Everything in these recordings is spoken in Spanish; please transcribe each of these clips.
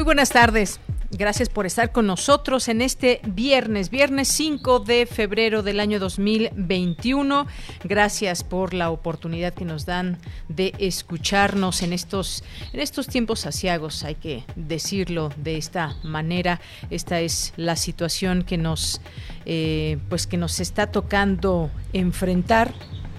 Muy buenas tardes. Gracias por estar con nosotros en este viernes, viernes 5 de febrero del año 2021. Gracias por la oportunidad que nos dan de escucharnos en estos, en estos tiempos asiagos, hay que decirlo de esta manera. Esta es la situación que nos, eh, pues que nos está tocando enfrentar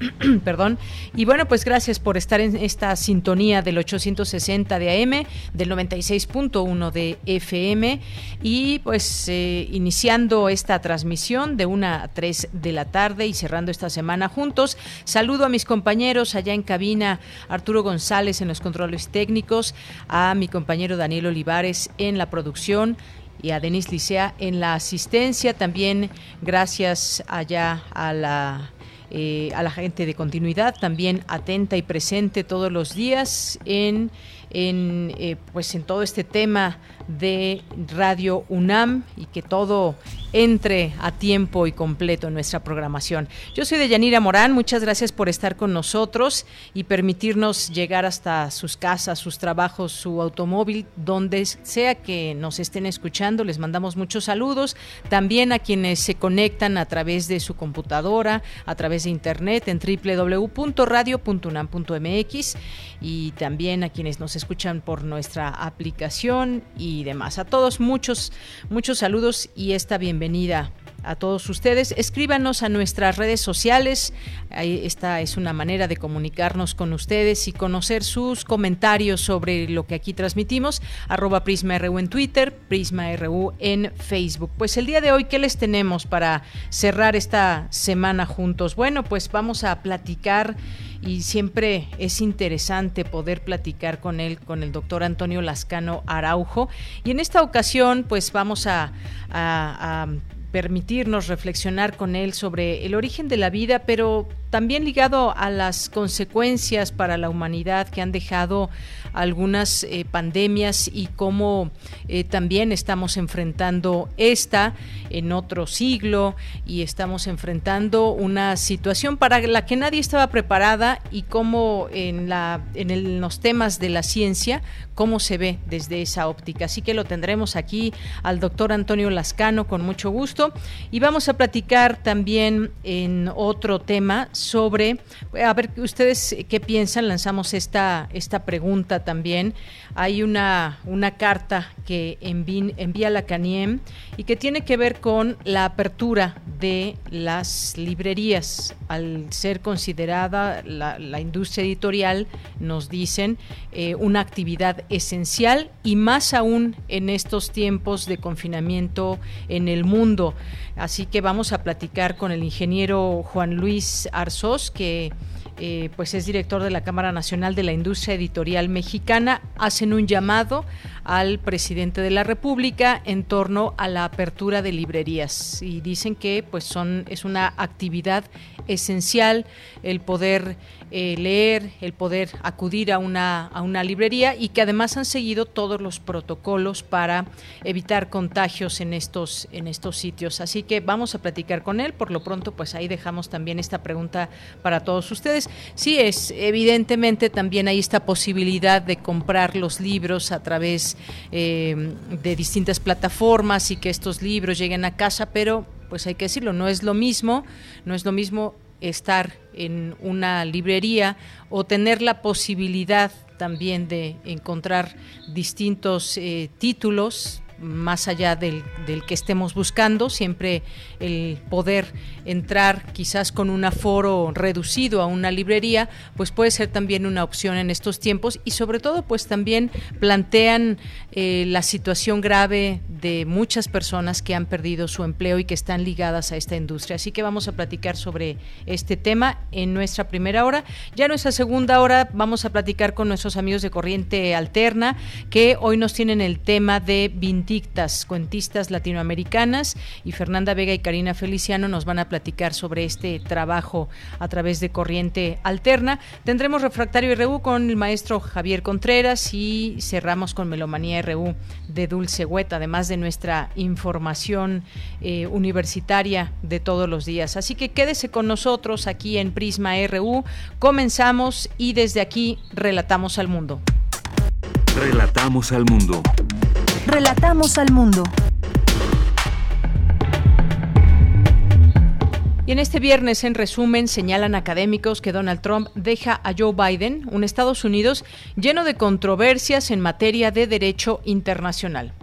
Perdón. Y bueno, pues gracias por estar en esta sintonía del 860 de AM, del 96.1 de FM y pues eh, iniciando esta transmisión de una a 3 de la tarde y cerrando esta semana juntos. Saludo a mis compañeros allá en cabina, Arturo González en los controles técnicos, a mi compañero Daniel Olivares en la producción y a Denis Licea en la asistencia. También gracias allá a la eh, a la gente de continuidad, también atenta y presente todos los días en, en, eh, pues en todo este tema de Radio UNAM y que todo entre a tiempo y completo en nuestra programación. Yo soy de Yanira Morán, muchas gracias por estar con nosotros y permitirnos llegar hasta sus casas, sus trabajos, su automóvil, donde sea que nos estén escuchando. Les mandamos muchos saludos. También a quienes se conectan a través de su computadora, a través de internet en www.radio.unam.mx y también a quienes nos por nuestra aplicación y demás. A todos muchos, muchos saludos y esta bienvenida a todos ustedes. Escríbanos a nuestras redes sociales. esta es una manera de comunicarnos con ustedes y conocer sus comentarios sobre lo que aquí transmitimos. Arroba PrismaRU en Twitter, PrismaRU en Facebook. Pues el día de hoy, ¿qué les tenemos para cerrar esta semana juntos? Bueno, pues vamos a platicar y siempre es interesante poder platicar con él, con el doctor Antonio Lascano Araujo. Y en esta ocasión, pues vamos a, a permitirnos reflexionar con él sobre el origen de la vida, pero también ligado a las consecuencias para la humanidad que han dejado algunas eh, pandemias y cómo eh, también estamos enfrentando esta en otro siglo y estamos enfrentando una situación para la que nadie estaba preparada y cómo en, la, en los temas de la ciencia, cómo se ve desde esa óptica. Así que lo tendremos aquí al doctor Antonio Lascano con mucho gusto y vamos a platicar también en otro tema sobre, a ver ustedes qué piensan, lanzamos esta, esta pregunta también. Hay una, una carta que envía la CANIEM y que tiene que ver con la apertura de las librerías. Al ser considerada la, industria editorial, nos dicen, eh, una actividad esencial y más aún en estos tiempos de confinamiento en el mundo. Así que vamos a platicar con el ingeniero Juan Luis Arzós, que eh, pues es director de la Cámara Nacional de la Industria Editorial Mexicana, hacen un llamado al presidente de la República en torno a la apertura de librerías y dicen que pues son es una actividad esencial el poder eh, leer, el poder acudir a una, a una librería y que además han seguido todos los protocolos para evitar contagios en estos, en estos sitios. Así que vamos a platicar con él. Por lo pronto, pues ahí dejamos también esta pregunta para todos ustedes. Sí, es evidentemente también hay esta posibilidad de comprar los libros a través eh, de distintas plataformas y que estos libros lleguen a casa, pero pues hay que decirlo, no es lo mismo, no es lo mismo estar en una librería o tener la posibilidad también de encontrar distintos eh, títulos más allá del, del, que estemos buscando, siempre el poder entrar quizás con un aforo reducido a una librería, pues puede ser también una opción en estos tiempos y sobre todo pues también plantean eh, la situación grave de muchas personas que han perdido su empleo y que están ligadas a esta industria. Así que vamos a platicar sobre este tema en nuestra primera hora. Ya en nuestra segunda hora vamos a platicar con nuestros amigos de Corriente Alterna que hoy nos tienen el tema de Vindictas, cuentistas latinoamericanas y Fernanda Vega y Karina Feliciano nos van a platicar sobre este trabajo a través de Corriente Alterna. Tendremos Refractario RU con el maestro Javier Contreras y cerramos con Melomanía RU de Dulce Hueta, además de nuestra información eh, universitaria de todos los días. Así que quédese con nosotros aquí en Prisma RU. Comenzamos y desde aquí relatamos al mundo. Relatamos al mundo. Relatamos al mundo. Y en este viernes, en resumen, señalan académicos que Donald Trump deja a Joe Biden, un Estados Unidos lleno de controversias en materia de derecho internacional.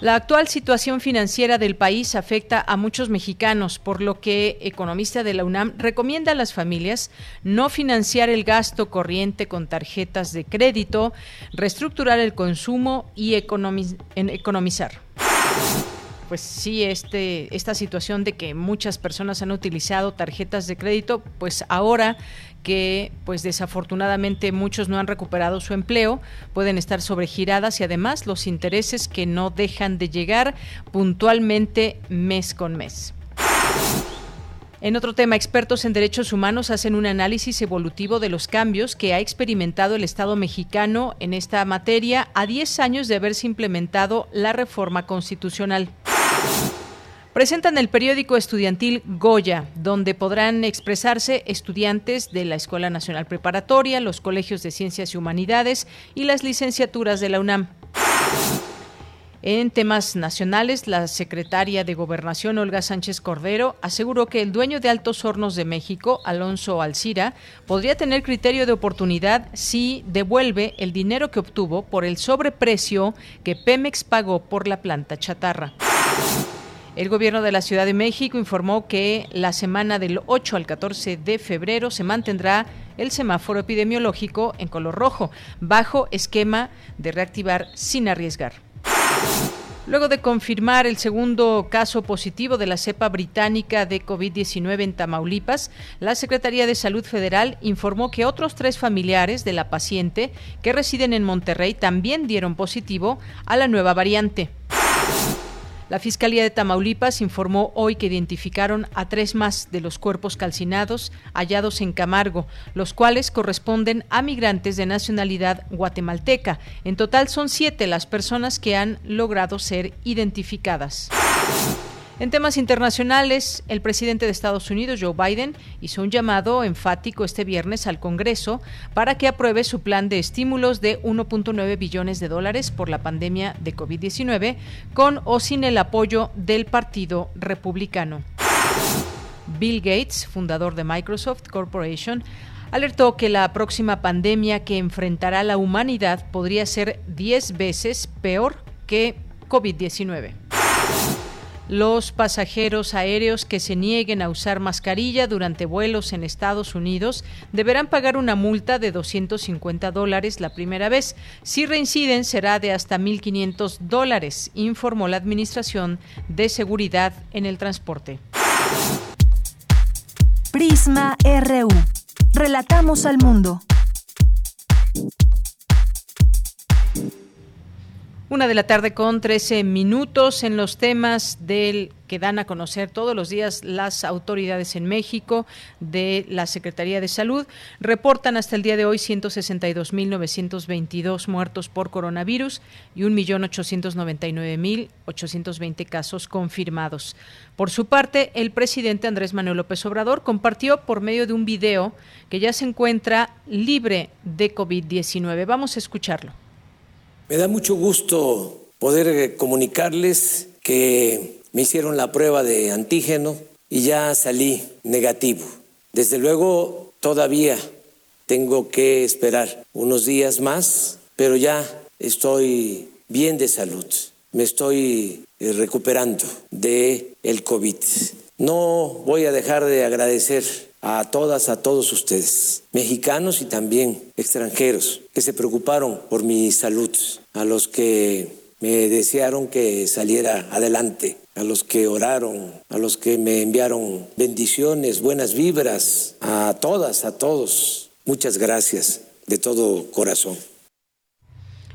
La actual situación financiera del país afecta a muchos mexicanos, por lo que economista de la UNAM recomienda a las familias no financiar el gasto corriente con tarjetas de crédito, reestructurar el consumo y economizar. Pues sí, este, esta situación de que muchas personas han utilizado tarjetas de crédito, pues ahora que pues desafortunadamente muchos no han recuperado su empleo, pueden estar sobregiradas y además los intereses que no dejan de llegar puntualmente mes con mes. En otro tema, expertos en derechos humanos hacen un análisis evolutivo de los cambios que ha experimentado el Estado mexicano en esta materia a 10 años de haberse implementado la reforma constitucional. Presentan el periódico estudiantil Goya, donde podrán expresarse estudiantes de la Escuela Nacional Preparatoria, los colegios de Ciencias y Humanidades y las licenciaturas de la UNAM. En temas nacionales, la secretaria de Gobernación, Olga Sánchez Cordero, aseguró que el dueño de Altos Hornos de México, Alonso Alcira, podría tener criterio de oportunidad si devuelve el dinero que obtuvo por el sobreprecio que Pemex pagó por la planta chatarra. El gobierno de la Ciudad de México informó que la semana del 8 al 14 de febrero se mantendrá el semáforo epidemiológico en color rojo, bajo esquema de reactivar sin arriesgar. Luego de confirmar el segundo caso positivo de la cepa británica de COVID-19 en Tamaulipas, la Secretaría de Salud Federal informó que otros tres familiares de la paciente que residen en Monterrey también dieron positivo a la nueva variante. La Fiscalía de Tamaulipas informó hoy que identificaron a tres más de los cuerpos calcinados hallados en Camargo, los cuales corresponden a migrantes de nacionalidad guatemalteca. En total son siete las personas que han logrado ser identificadas. En temas internacionales, el presidente de Estados Unidos, Joe Biden, hizo un llamado enfático este viernes al Congreso para que apruebe su plan de estímulos de 1.9 billones de dólares por la pandemia de COVID-19, con o sin el apoyo del Partido Republicano. Bill Gates, fundador de Microsoft Corporation, alertó que la próxima pandemia que enfrentará la humanidad podría ser 10 veces peor que COVID-19. Los pasajeros aéreos que se nieguen a usar mascarilla durante vuelos en Estados Unidos deberán pagar una multa de 250 dólares la primera vez. Si reinciden será de hasta 1.500 dólares, informó la Administración de Seguridad en el Transporte. Prisma RU. Relatamos al mundo. Una de la tarde con 13 minutos en los temas del que dan a conocer todos los días las autoridades en México de la Secretaría de Salud. Reportan hasta el día de hoy 162.922 muertos por coronavirus y 1.899.820 casos confirmados. Por su parte, el presidente Andrés Manuel López Obrador compartió por medio de un video que ya se encuentra libre de COVID-19. Vamos a escucharlo. Me da mucho gusto poder eh, comunicarles que me hicieron la prueba de antígeno y ya salí negativo. Desde luego, todavía tengo que esperar unos días más, pero ya estoy bien de salud. Me estoy eh, recuperando de el COVID. No voy a dejar de agradecer a todas, a todos ustedes, mexicanos y también extranjeros, que se preocuparon por mi salud, a los que me desearon que saliera adelante, a los que oraron, a los que me enviaron bendiciones, buenas vibras, a todas, a todos. Muchas gracias de todo corazón.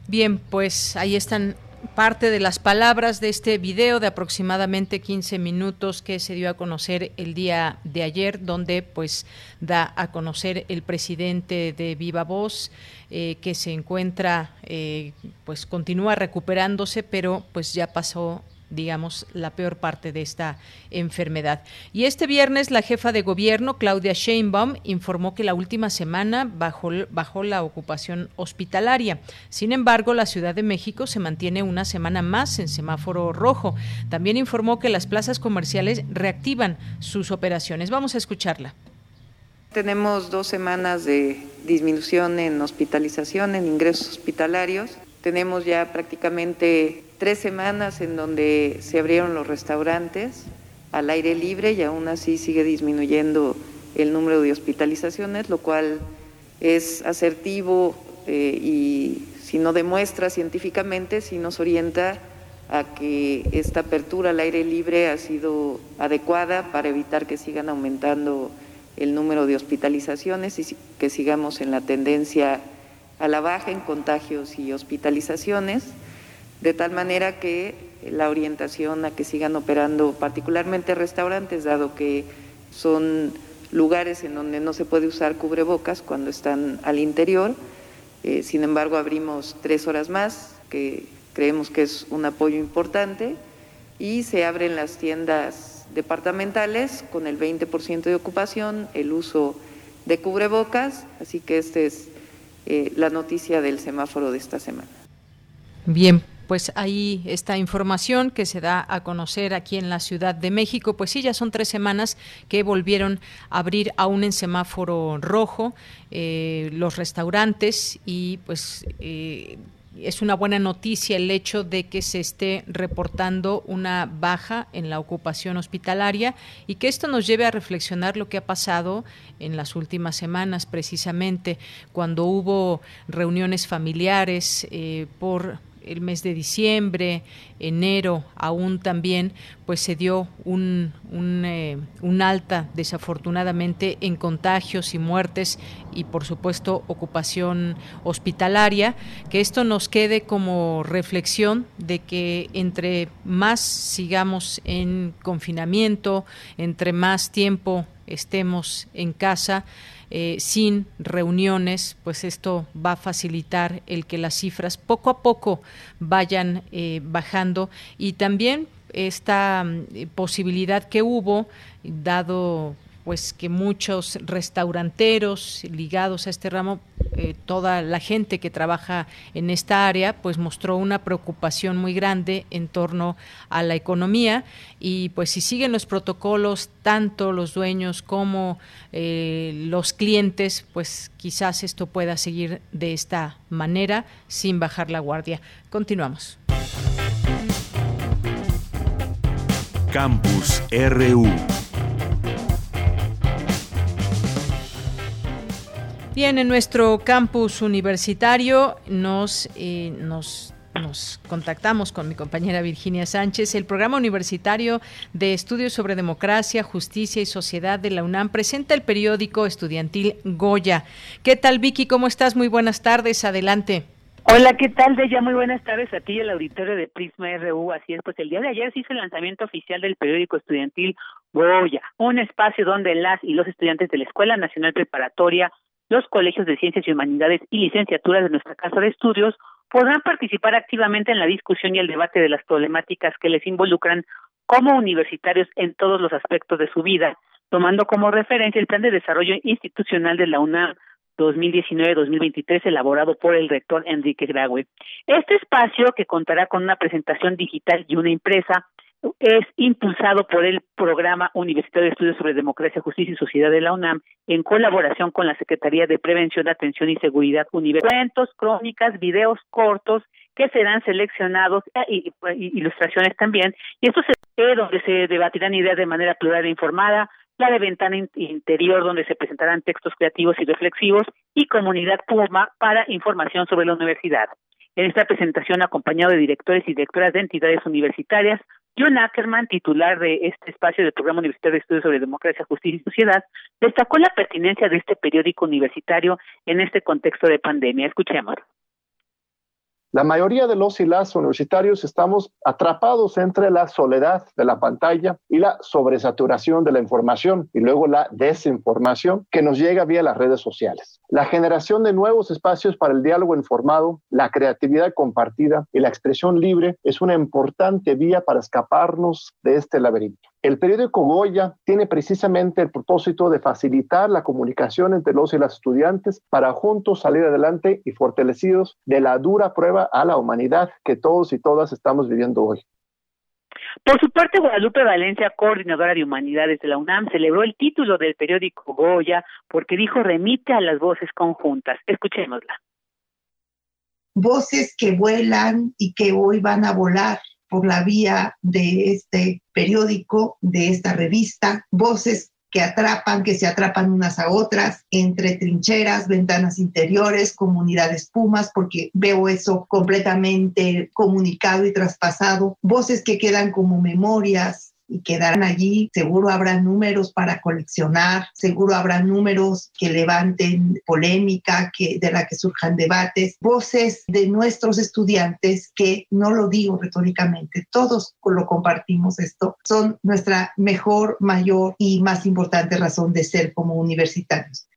Bien, pues ahí están parte de las palabras de este video de aproximadamente 15 minutos que se dio a conocer el día de ayer, donde pues da a conocer el presidente de Viva Voz eh, que se encuentra, eh, pues continúa recuperándose, pero pues ya pasó digamos, la peor parte de esta enfermedad. Y este viernes la jefa de gobierno, Claudia Sheinbaum, informó que la última semana bajó, bajó la ocupación hospitalaria. Sin embargo, la Ciudad de México se mantiene una semana más en semáforo rojo. También informó que las plazas comerciales reactivan sus operaciones. Vamos a escucharla. Tenemos dos semanas de disminución en hospitalización, en ingresos hospitalarios. Tenemos ya prácticamente tres semanas en donde se abrieron los restaurantes al aire libre y aún así sigue disminuyendo el número de hospitalizaciones, lo cual es asertivo eh, y si no demuestra científicamente, si nos orienta a que esta apertura al aire libre ha sido adecuada para evitar que sigan aumentando el número de hospitalizaciones y que sigamos en la tendencia a la baja en contagios y hospitalizaciones de tal manera que la orientación a que sigan operando particularmente restaurantes, dado que son lugares en donde no se puede usar cubrebocas cuando están al interior. Eh, sin embargo, abrimos tres horas más, que creemos que es un apoyo importante, y se abren las tiendas departamentales con el 20% de ocupación, el uso de cubrebocas, así que esta es eh, la noticia del semáforo de esta semana. Bien, pues ahí esta información que se da a conocer aquí en la Ciudad de México. Pues sí, ya son tres semanas que volvieron a abrir aún en semáforo rojo eh, los restaurantes y pues eh, es una buena noticia el hecho de que se esté reportando una baja en la ocupación hospitalaria y que esto nos lleve a reflexionar lo que ha pasado en las últimas semanas, precisamente cuando hubo reuniones familiares eh, por el mes de diciembre, enero, aún también, pues se dio un, eh, un, alta, desafortunadamente, en contagios y muertes y, por supuesto, ocupación hospitalaria. Que esto nos quede como reflexión de que entre más sigamos en confinamiento, entre más tiempo estemos en casa, eh, sin reuniones, pues esto va a facilitar el que las cifras poco a poco vayan eh, bajando. Y también esta mm, posibilidad que hubo, dado pues que muchos restauranteros ligados a este ramo, eh, toda la gente que trabaja en esta área, pues mostró una preocupación muy grande en torno a la economía y pues si siguen los protocolos, tanto los dueños como eh, los clientes, pues quizás esto pueda seguir de esta manera sin bajar la guardia. Continuamos. Campus RU. Bien, en nuestro campus universitario nos, eh, nos nos contactamos con mi compañera Virginia Sánchez. El programa universitario de estudios sobre democracia, justicia y sociedad de la UNAM presenta el periódico estudiantil Goya. ¿Qué tal, Vicky? ¿Cómo estás? Muy buenas tardes. Adelante. Hola, ¿qué tal, Deya? Muy buenas tardes a ti y al auditorio de Prisma RU. Así es, pues el día de ayer se hizo el lanzamiento oficial del periódico estudiantil Goya, un espacio donde las y los estudiantes de la Escuela Nacional Preparatoria los colegios de ciencias y humanidades y licenciaturas de nuestra casa de estudios podrán participar activamente en la discusión y el debate de las problemáticas que les involucran como universitarios en todos los aspectos de su vida, tomando como referencia el Plan de Desarrollo Institucional de la UNAM 2019-2023 elaborado por el rector Enrique Graue. Este espacio, que contará con una presentación digital y una impresa, es impulsado por el Programa Universitario de Estudios sobre Democracia, Justicia y Sociedad de la UNAM en colaboración con la Secretaría de Prevención, Atención y Seguridad Universitaria. Cuentos, crónicas, videos cortos que serán seleccionados, y, ilustraciones también, y esto es donde se debatirán ideas de manera plural e informada, la de ventana interior donde se presentarán textos creativos y reflexivos y comunidad Puma para información sobre la universidad. En esta presentación, acompañado de directores y directoras de entidades universitarias, John Ackerman, titular de este espacio del Programa Universitario de Estudios sobre Democracia, Justicia y Sociedad, destacó la pertinencia de este periódico universitario en este contexto de pandemia. Escuchemos. La mayoría de los y las universitarios estamos atrapados entre la soledad de la pantalla y la sobresaturación de la información y luego la desinformación que nos llega vía las redes sociales. La generación de nuevos espacios para el diálogo informado, la creatividad compartida y la expresión libre es una importante vía para escaparnos de este laberinto. El periódico Goya tiene precisamente el propósito de facilitar la comunicación entre los y las estudiantes para juntos salir adelante y fortalecidos de la dura prueba a la humanidad que todos y todas estamos viviendo hoy. Por su parte, Guadalupe Valencia, coordinadora de humanidades de la UNAM, celebró el título del periódico Goya porque dijo remite a las voces conjuntas. Escuchémosla. Voces que vuelan y que hoy van a volar por la vía de este periódico, de esta revista, voces que atrapan, que se atrapan unas a otras, entre trincheras, ventanas interiores, comunidades pumas, porque veo eso completamente comunicado y traspasado, voces que quedan como memorias, y quedarán allí. Seguro habrá números para coleccionar, seguro habrá números que levanten polémica, que, de la que surjan debates, voces de nuestros estudiantes que, no lo digo retóricamente, todos lo compartimos esto, son nuestra mejor, mayor y más importante razón de ser como universitarios.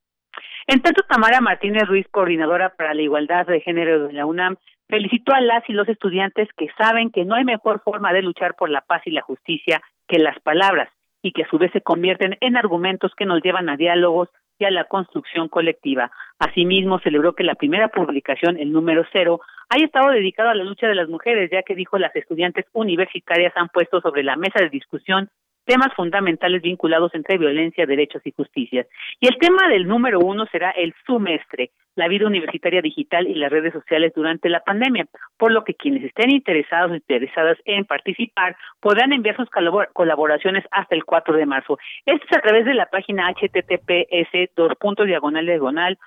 En tanto, Tamara Martínez Ruiz, coordinadora para la igualdad de género de la UNAM, felicitó a las y los estudiantes que saben que no hay mejor forma de luchar por la paz y la justicia que las palabras y que a su vez se convierten en argumentos que nos llevan a diálogos y a la construcción colectiva. Asimismo, celebró que la primera publicación, el número cero, haya estado dedicado a la lucha de las mujeres, ya que dijo las estudiantes universitarias han puesto sobre la mesa de discusión temas fundamentales vinculados entre violencia, derechos y justicias. Y el tema del número uno será el semestre, la vida universitaria digital y las redes sociales durante la pandemia, por lo que quienes estén interesados o interesadas en participar podrán enviar sus colaboraciones hasta el 4 de marzo. Esto es a través de la página https dos puntos diagonal diagonal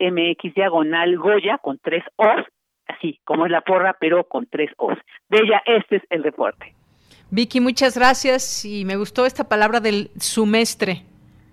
mx diagonal goya con tres O's, así como es la porra, pero con tres O's. De ella, este es el reporte. Vicky, muchas gracias y me gustó esta palabra del sumestre.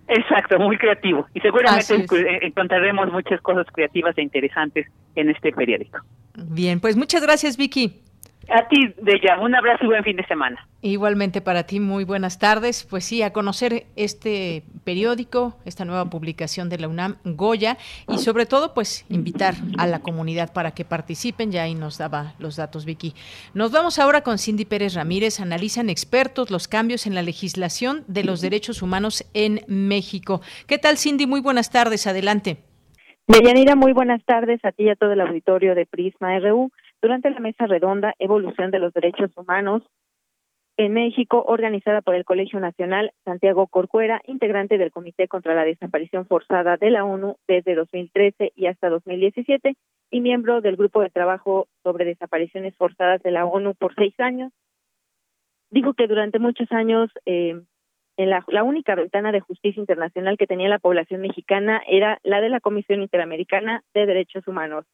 Exacto, muy creativo. Y seguramente encontraremos muchas cosas creativas e interesantes en este periódico. Bien, pues muchas gracias, Vicky. A ti, Deya, un abrazo y buen fin de semana. Igualmente para ti, muy buenas tardes. Pues sí, a conocer este periódico, esta nueva publicación de la UNAM, Goya, y sobre todo, pues invitar a la comunidad para que participen. Ya ahí nos daba los datos, Vicky. Nos vamos ahora con Cindy Pérez Ramírez. Analizan expertos los cambios en la legislación de los derechos humanos en México. ¿Qué tal, Cindy? Muy buenas tardes. Adelante. Deyanira, muy buenas tardes a ti y a todo el auditorio de Prisma RU durante la mesa redonda Evolución de los Derechos Humanos en México, organizada por el Colegio Nacional Santiago Corcuera, integrante del Comité contra la Desaparición Forzada de la ONU desde 2013 y hasta 2017, y miembro del Grupo de Trabajo sobre Desapariciones Forzadas de la ONU por seis años. Dijo que durante muchos años eh, en la, la única ventana de justicia internacional que tenía la población mexicana era la de la Comisión Interamericana de Derechos Humanos.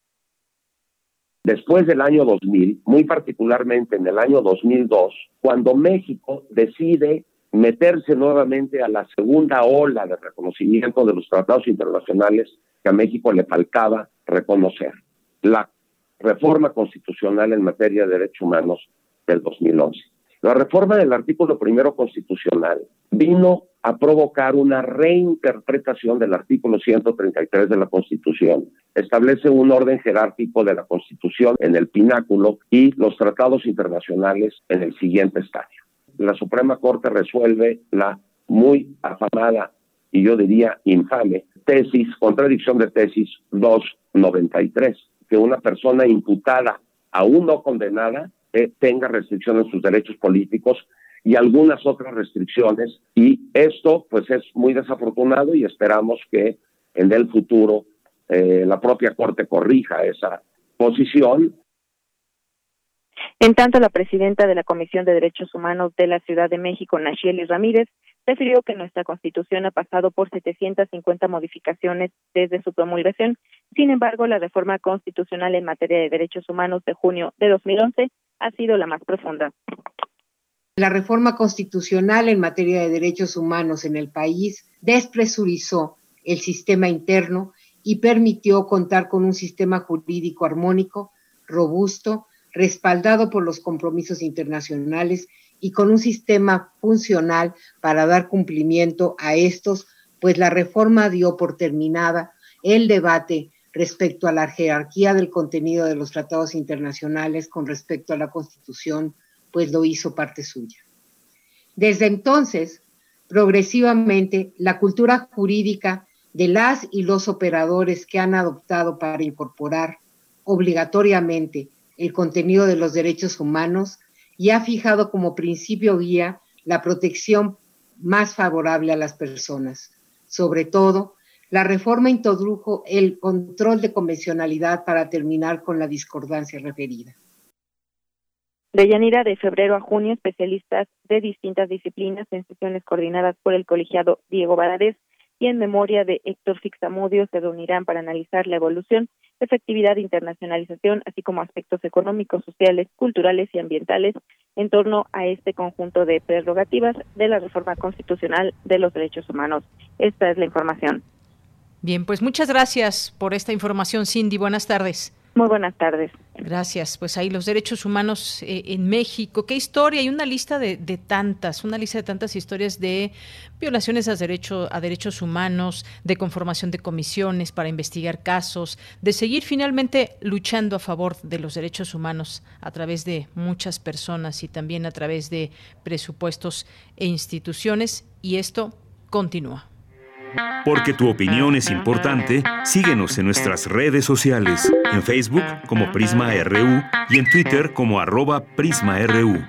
Después del año 2000, muy particularmente en el año 2002, cuando México decide meterse nuevamente a la segunda ola de reconocimiento de los tratados internacionales que a México le faltaba reconocer. La reforma constitucional en materia de derechos humanos del 2011. La reforma del artículo primero constitucional vino a provocar una reinterpretación del artículo 133 de la Constitución. Establece un orden jerárquico de la Constitución en el pináculo y los tratados internacionales en el siguiente estadio. La Suprema Corte resuelve la muy afamada y yo diría infame tesis, contradicción de tesis 293, que una persona imputada, aún no condenada, eh, tenga restricciones en sus derechos políticos y algunas otras restricciones. Y esto, pues, es muy desafortunado y esperamos que en el futuro eh, la propia Corte corrija esa posición. En tanto, la presidenta de la Comisión de Derechos Humanos de la Ciudad de México, Nacheli Ramírez, refirió que nuestra Constitución ha pasado por 750 modificaciones desde su promulgación. Sin embargo, la reforma constitucional en materia de derechos humanos de junio de 2011 ha sido la más profunda. La reforma constitucional en materia de derechos humanos en el país despresurizó el sistema interno y permitió contar con un sistema jurídico armónico, robusto, respaldado por los compromisos internacionales y con un sistema funcional para dar cumplimiento a estos, pues la reforma dio por terminada el debate respecto a la jerarquía del contenido de los tratados internacionales con respecto a la Constitución, pues lo hizo parte suya. Desde entonces, progresivamente, la cultura jurídica de las y los operadores que han adoptado para incorporar obligatoriamente el contenido de los derechos humanos y ha fijado como principio guía la protección más favorable a las personas. Sobre todo, la reforma introdujo el control de convencionalidad para terminar con la discordancia referida. De Yanira, de febrero a junio, especialistas de distintas disciplinas en sesiones coordinadas por el colegiado Diego Valadez y en memoria de Héctor Fixamudio se reunirán para analizar la evolución, efectividad e internacionalización, así como aspectos económicos, sociales, culturales y ambientales en torno a este conjunto de prerrogativas de la reforma constitucional de los derechos humanos. Esta es la información. Bien, pues muchas gracias por esta información, Cindy. Buenas tardes. Muy buenas tardes. Gracias. Pues ahí los derechos humanos eh, en México. ¿Qué historia? Hay una lista de, tantas, una lista de tantas historias de violaciones a, derecho, a derechos humanos, de conformación de comisiones para investigar casos, de seguir finalmente luchando a favor de los derechos humanos a través de muchas personas y también a través de presupuestos e instituciones. Y esto continúa. Porque tu opinión es importante, síguenos en nuestras redes sociales, en Facebook como Prisma RU y en Twitter como arroba PrismaRU.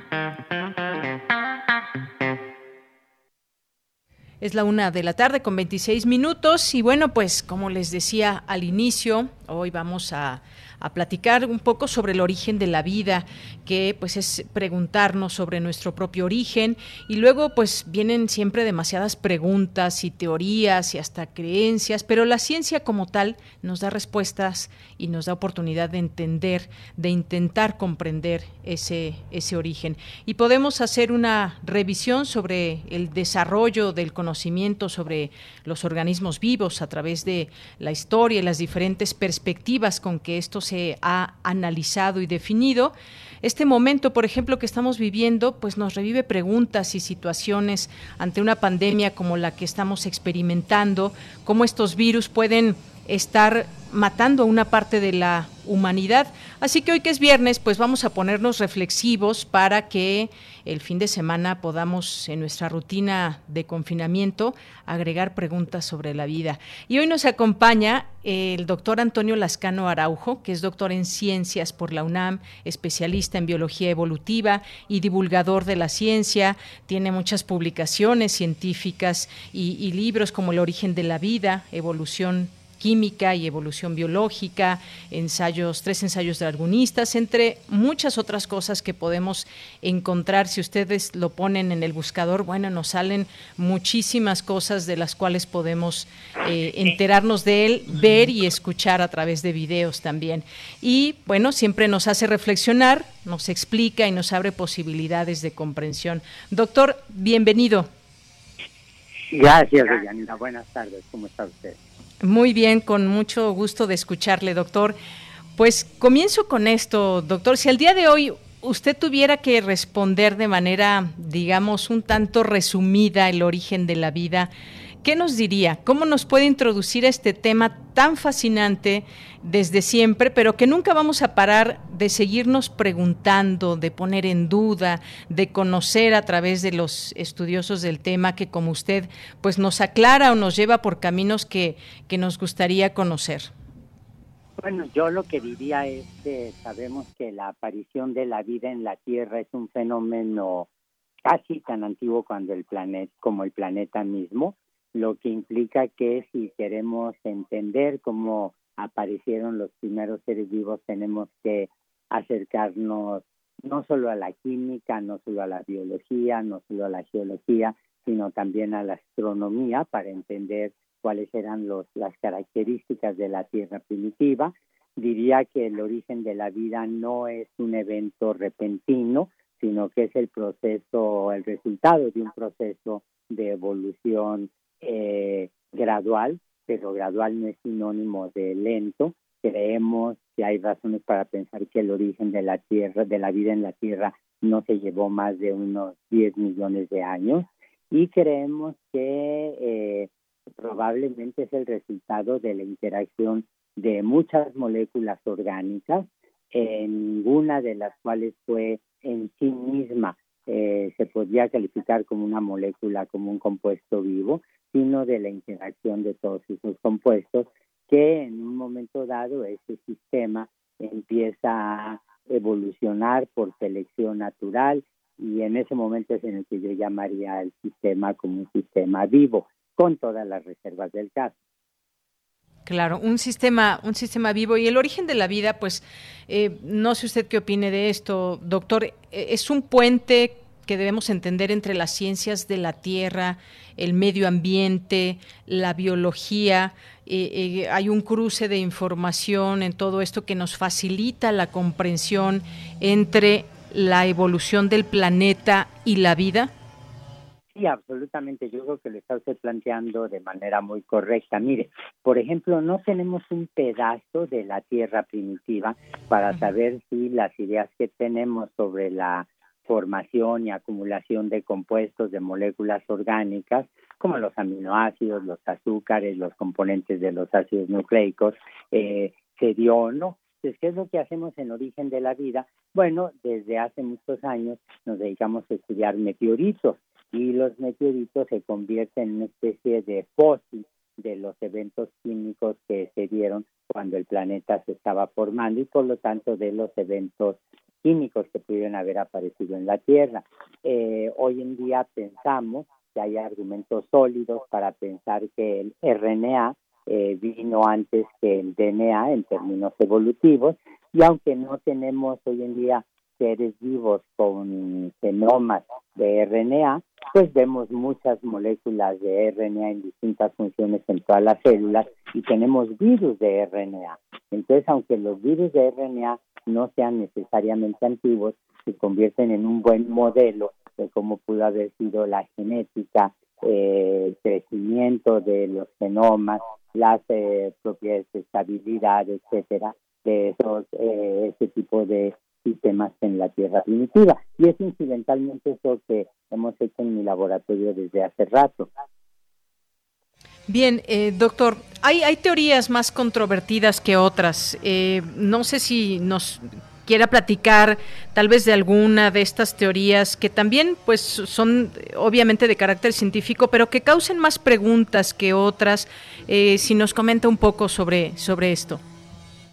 Es la una de la tarde con 26 minutos y bueno, pues como les decía al inicio, hoy vamos a a platicar un poco sobre el origen de la vida, que pues es preguntarnos sobre nuestro propio origen y luego pues vienen siempre demasiadas preguntas y teorías y hasta creencias, pero la ciencia como tal nos da respuestas y nos da oportunidad de entender, de intentar comprender ese, ese origen. Y podemos hacer una revisión sobre el desarrollo del conocimiento sobre los organismos vivos a través de la historia y las diferentes perspectivas con que esto se ha analizado y definido. Este momento, por ejemplo, que estamos viviendo, pues nos revive preguntas y situaciones ante una pandemia como la que estamos experimentando, cómo estos virus pueden estar matando a una parte de la humanidad. Así que hoy que es viernes, pues vamos a ponernos reflexivos para que el fin de semana podamos en nuestra rutina de confinamiento agregar preguntas sobre la vida. Y hoy nos acompaña el doctor Antonio Lascano Araujo, que es doctor en ciencias por la UNAM, especialista en biología evolutiva y divulgador de la ciencia. Tiene muchas publicaciones científicas y, y libros como El origen de la vida, Evolución química y evolución biológica, ensayos, tres ensayos de darwinistas, entre muchas otras cosas que podemos encontrar. Si ustedes lo ponen en el buscador, bueno, nos salen muchísimas cosas de las cuales podemos eh, enterarnos de él, ver y escuchar a través de videos también. Y bueno, siempre nos hace reflexionar, nos explica y nos abre posibilidades de comprensión. Doctor, bienvenido. Gracias, Deyanira. Buenas tardes. ¿Cómo está usted? Muy bien, con mucho gusto de escucharle, doctor. Pues comienzo con esto, doctor. Si al día de hoy usted tuviera que responder de manera, digamos, un tanto resumida el origen de la vida, ¿qué nos diría? ¿Cómo nos puede introducir a este tema tan fascinante desde siempre, pero que nunca vamos a parar de seguirnos preguntando, de poner en duda, de conocer a través de los estudiosos del tema que como usted pues nos aclara o nos lleva por caminos que, que nos gustaría conocer? Bueno, yo lo que diría es que sabemos que la aparición de la vida en la Tierra es un fenómeno casi tan antiguo cuando el planeta, como el planeta mismo, lo que implica que si queremos entender cómo aparecieron los primeros seres vivos, tenemos que acercarnos no solo a la química, no solo a la biología, no solo a la geología, sino también a la astronomía para entender cuáles eran los, las características de la Tierra primitiva. Diría que el origen de la vida no es un evento repentino, sino que es el proceso, el resultado de un proceso de evolución eh, gradual, pero gradual no es sinónimo de lento. Creemos que hay razones para pensar que el origen de la Tierra, de la vida en la Tierra, no se llevó más de unos 10 millones de años y creemos que eh, probablemente es el resultado de la interacción de muchas moléculas orgánicas, ninguna de las cuales fue en sí misma eh, se podría calificar como una molécula, como un compuesto vivo, sino de la interacción de todos esos compuestos que en un momento dado ese sistema empieza a evolucionar por selección natural y en ese momento es en el que yo llamaría el sistema como un sistema vivo con todas las reservas del caso. Claro, un sistema, un sistema vivo y el origen de la vida, pues eh, no sé usted qué opine de esto, doctor. Eh, es un puente que debemos entender entre las ciencias de la tierra, el medio ambiente, la biología. Eh, hay un cruce de información en todo esto que nos facilita la comprensión entre la evolución del planeta y la vida. Sí, absolutamente. Yo creo que lo está usted planteando de manera muy correcta. Mire, por ejemplo, no tenemos un pedazo de la Tierra primitiva para saber si las ideas que tenemos sobre la formación y acumulación de compuestos de moléculas orgánicas, como los aminoácidos, los azúcares, los componentes de los ácidos nucleicos, eh, se dio o no. Entonces, ¿qué es lo que hacemos en origen de la vida? Bueno, desde hace muchos años nos dedicamos a estudiar meteoritos y los meteoritos se convierten en una especie de fósil de los eventos químicos que se dieron cuando el planeta se estaba formando y por lo tanto de los eventos químicos que pudieron haber aparecido en la Tierra. Eh, hoy en día pensamos que hay argumentos sólidos para pensar que el RNA eh, vino antes que el DNA en términos evolutivos y aunque no tenemos hoy en día seres vivos con genomas de RNA, pues vemos muchas moléculas de RNA en distintas funciones en todas las células y tenemos virus de RNA. Entonces, aunque los virus de RNA no sean necesariamente antiguos, se convierten en un buen modelo de cómo pudo haber sido la genética, eh, el crecimiento de los genomas, las eh, propiedades de estabilidad, etcétera, de esos, eh, ese tipo de sistemas en la Tierra primitiva. Y es incidentalmente eso que hemos hecho en mi laboratorio desde hace rato. Bien, eh, doctor, hay, hay teorías más controvertidas que otras. Eh, no sé si nos quiera platicar tal vez de alguna de estas teorías que también pues son obviamente de carácter científico, pero que causen más preguntas que otras. Eh, si nos comenta un poco sobre, sobre esto.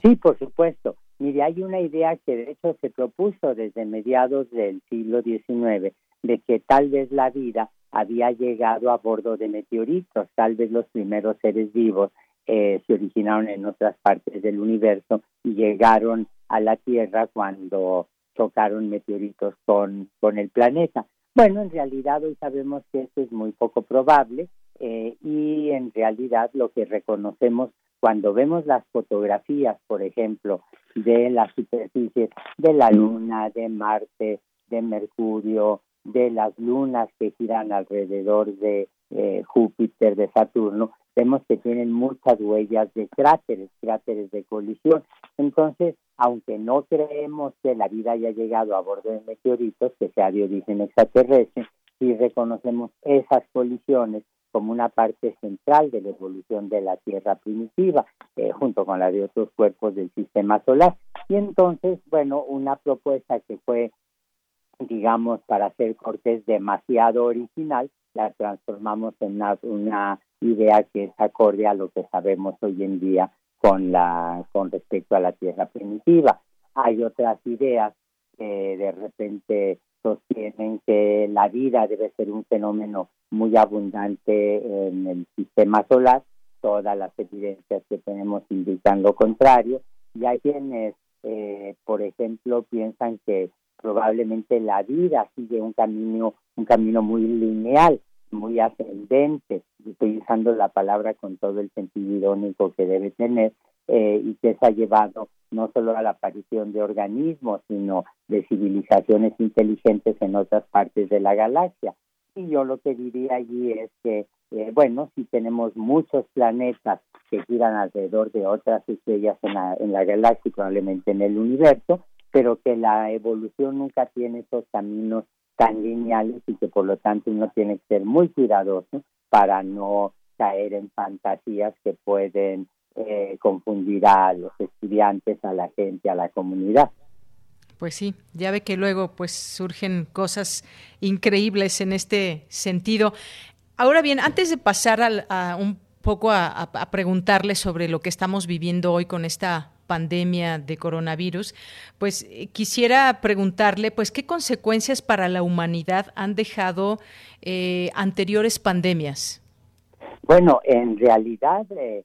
Sí, por supuesto. Mire, hay una idea que de hecho se propuso desde mediados del siglo XIX de que tal vez la vida había llegado a bordo de meteoritos, tal vez los primeros seres vivos eh, se originaron en otras partes del universo y llegaron a la Tierra cuando chocaron meteoritos con, con el planeta. Bueno, en realidad hoy sabemos que esto es muy poco probable eh, y en realidad lo que reconocemos cuando vemos las fotografías, por ejemplo, de las superficies de la Luna, de Marte, de Mercurio, de las lunas que giran alrededor de eh, Júpiter, de Saturno, vemos que tienen muchas huellas de cráteres, cráteres de colisión. Entonces, aunque no creemos que la vida haya llegado a bordo de meteoritos, que sea de origen extraterrestre, sí reconocemos esas colisiones como una parte central de la evolución de la Tierra primitiva, eh, junto con la de otros cuerpos del sistema solar. Y entonces, bueno, una propuesta que fue, digamos, para hacer Cortés demasiado original, la transformamos en una, una idea que es acorde a lo que sabemos hoy en día con, la, con respecto a la Tierra primitiva. Hay otras ideas que de repente sostienen que la vida debe ser un fenómeno muy abundante en el sistema solar todas las evidencias que tenemos indican lo contrario, y hay quienes, eh, por ejemplo, piensan que probablemente la vida sigue un camino, un camino muy lineal, muy ascendente, usando la palabra con todo el sentido irónico que debe tener, eh, y que se ha llevado no solo a la aparición de organismos, sino de civilizaciones inteligentes en otras partes de la galaxia. Y yo lo que diría allí es que, eh, bueno, si tenemos muchos planetas que giran alrededor de otras estrellas en la, en la galaxia y probablemente en el universo, pero que la evolución nunca tiene esos caminos tan lineales y que por lo tanto uno tiene que ser muy cuidadoso para no caer en fantasías que pueden eh, confundir a los estudiantes, a la gente, a la comunidad. Pues sí, ya ve que luego pues surgen cosas increíbles en este sentido. Ahora bien, antes de pasar a, un poco a, preguntarle sobre lo que estamos viviendo hoy con esta pandemia de coronavirus, pues eh, quisiera preguntarle, pues, ¿qué consecuencias para la humanidad han dejado eh, anteriores pandemias? Bueno, en realidad, eh,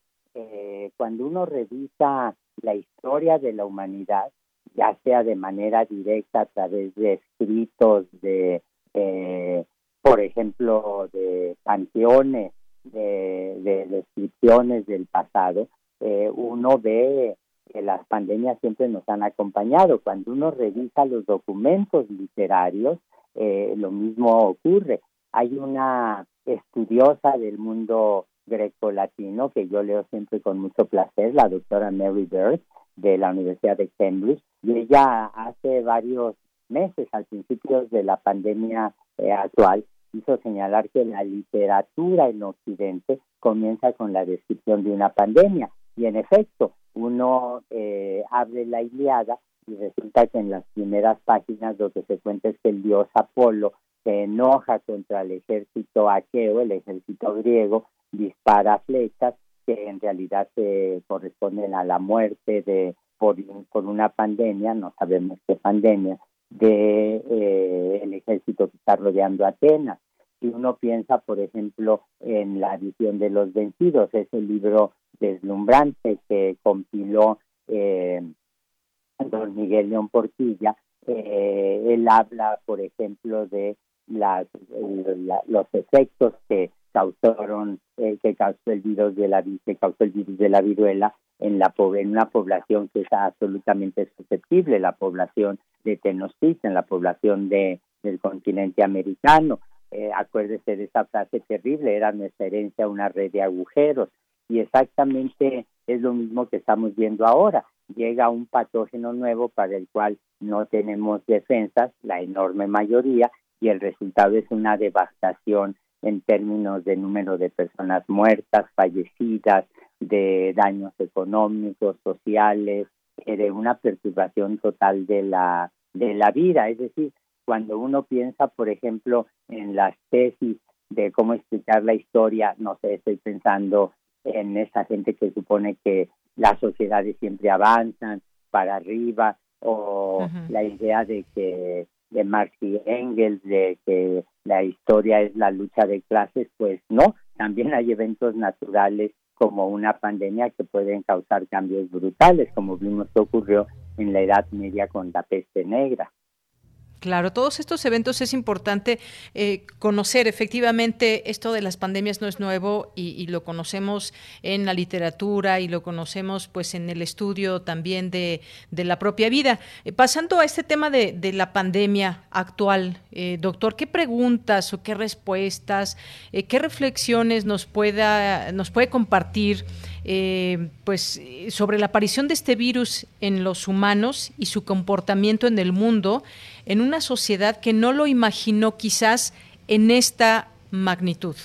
cuando uno revisa la historia de la humanidad, ya sea de manera directa a través de escritos, de, eh, por ejemplo, de panteones, de, descripciones del pasado, eh, uno ve que las pandemias siempre nos han acompañado. Cuando uno revisa los documentos literarios, eh, lo mismo ocurre. Hay una estudiosa del mundo greco-latino que yo leo siempre con mucho placer, la doctora Mary Bird de la Universidad de Cambridge, y ella hace varios meses, al principio de la pandemia eh, actual, hizo señalar que la literatura en Occidente comienza con la descripción de una pandemia. Y en efecto, uno eh, abre la Iliada y resulta que en las primeras páginas lo que se cuenta es que el dios Apolo se enoja contra el ejército aqueo, el ejército griego, dispara flechas que en realidad se corresponden a la muerte de por, por una pandemia, no sabemos qué pandemia, de eh, el ejército que está rodeando Atenas. Si uno piensa, por ejemplo, en la visión de los vencidos, ese libro deslumbrante que compiló eh, don Miguel León Portilla, eh, él habla, por ejemplo, de las, los efectos que causaron eh, que causó el virus de la que causó el virus de la viruela en la en una población que es absolutamente susceptible, la población de Tenochtitlan, la población de del continente americano. Eh, acuérdese de esa frase terrible, era nuestra herencia una red de agujeros y exactamente es lo mismo que estamos viendo ahora. Llega un patógeno nuevo para el cual no tenemos defensas, la enorme mayoría, y el resultado es una devastación en términos de número de personas muertas, fallecidas, de daños económicos, sociales, eh, de una perturbación total de la, de la vida. Es decir, cuando uno piensa, por ejemplo, en las tesis de cómo explicar la historia, no sé, estoy pensando en esa gente que supone que las sociedades siempre avanzan para arriba, o la idea de que de Marx y Engels de que la historia es la lucha de clases, pues no, también hay eventos naturales como una pandemia que pueden causar cambios brutales, como vimos que ocurrió en la Edad Media con la peste negra. Claro, todos estos eventos es importante eh, conocer. Efectivamente, esto de las pandemias no es nuevo y, lo conocemos en la literatura y lo conocemos pues en el estudio también de, la propia vida. Eh, pasando a este tema de, la pandemia actual, eh, doctor, ¿qué preguntas o qué respuestas, qué reflexiones nos pueda nos puede compartir? Pues sobre la aparición de este virus en los humanos y su comportamiento en el mundo en una sociedad que no lo imaginó quizás en esta magnitud.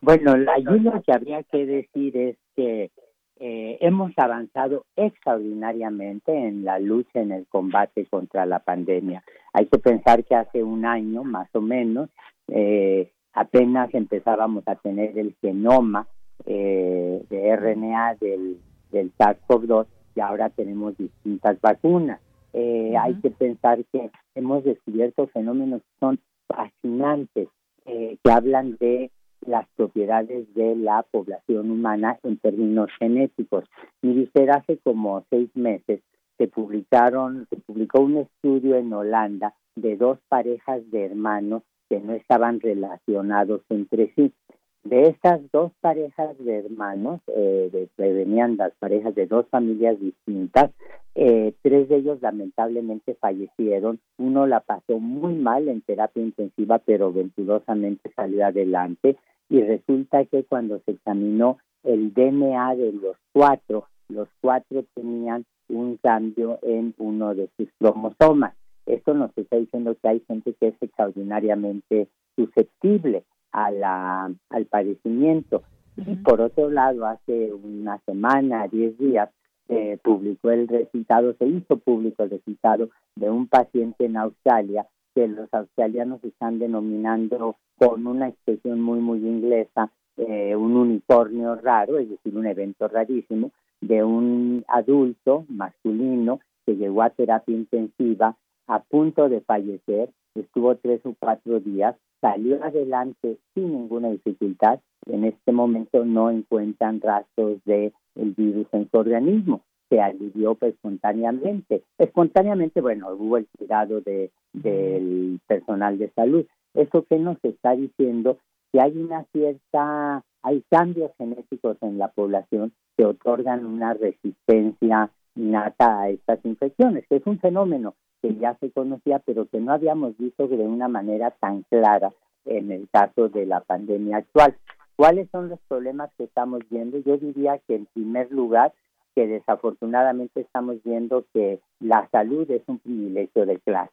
Bueno, allí lo que habría que decir es que eh, hemos avanzado extraordinariamente en la lucha, en el combate contra la pandemia. Hay que pensar que hace un año, más o menos, eh, apenas empezábamos a tener el genoma eh, de RNA del, del SARS-CoV-2 y ahora tenemos distintas vacunas. Eh, hay que pensar que hemos descubierto fenómenos que son fascinantes, eh, que hablan de las propiedades de la población humana en términos genéticos. Y usted hace como seis meses se publicaron, se publicó un estudio en Holanda de dos parejas de hermanos que no estaban relacionados entre sí. De estas dos parejas de hermanos, eh, venían las parejas de dos familias distintas, eh, tres de ellos lamentablemente fallecieron. Uno la pasó muy mal en terapia intensiva, pero venturosamente salió adelante. Y resulta que cuando se examinó el DNA de los cuatro, los cuatro tenían un cambio en uno de sus cromosomas. Esto nos está diciendo que hay gente que es extraordinariamente susceptible a la, al padecimiento. Y por otro lado, hace una semana, diez días, se publicó el resultado, se hizo público el resultado de un paciente en Australia que los australianos están denominando con una expresión muy, muy inglesa, eh, un unicornio raro, es decir, un evento rarísimo, de un adulto masculino que llegó a terapia intensiva a punto de fallecer, estuvo tres o cuatro días, salió adelante sin ninguna dificultad. En este momento no encuentran rastros de el virus en su organismo. Se alivió espontáneamente. Espontáneamente, bueno, hubo el cuidado de, del personal de salud. Eso que nos está diciendo que hay una cierta, hay cambios genéticos en la población que otorgan una resistencia innata a estas infecciones, que es un fenómeno que ya se conocía, pero que no habíamos visto de una manera tan clara en el caso de la pandemia actual. ¿Cuáles son los problemas que estamos viendo? Yo diría que en primer lugar, que desafortunadamente estamos viendo que la salud es un privilegio de clase.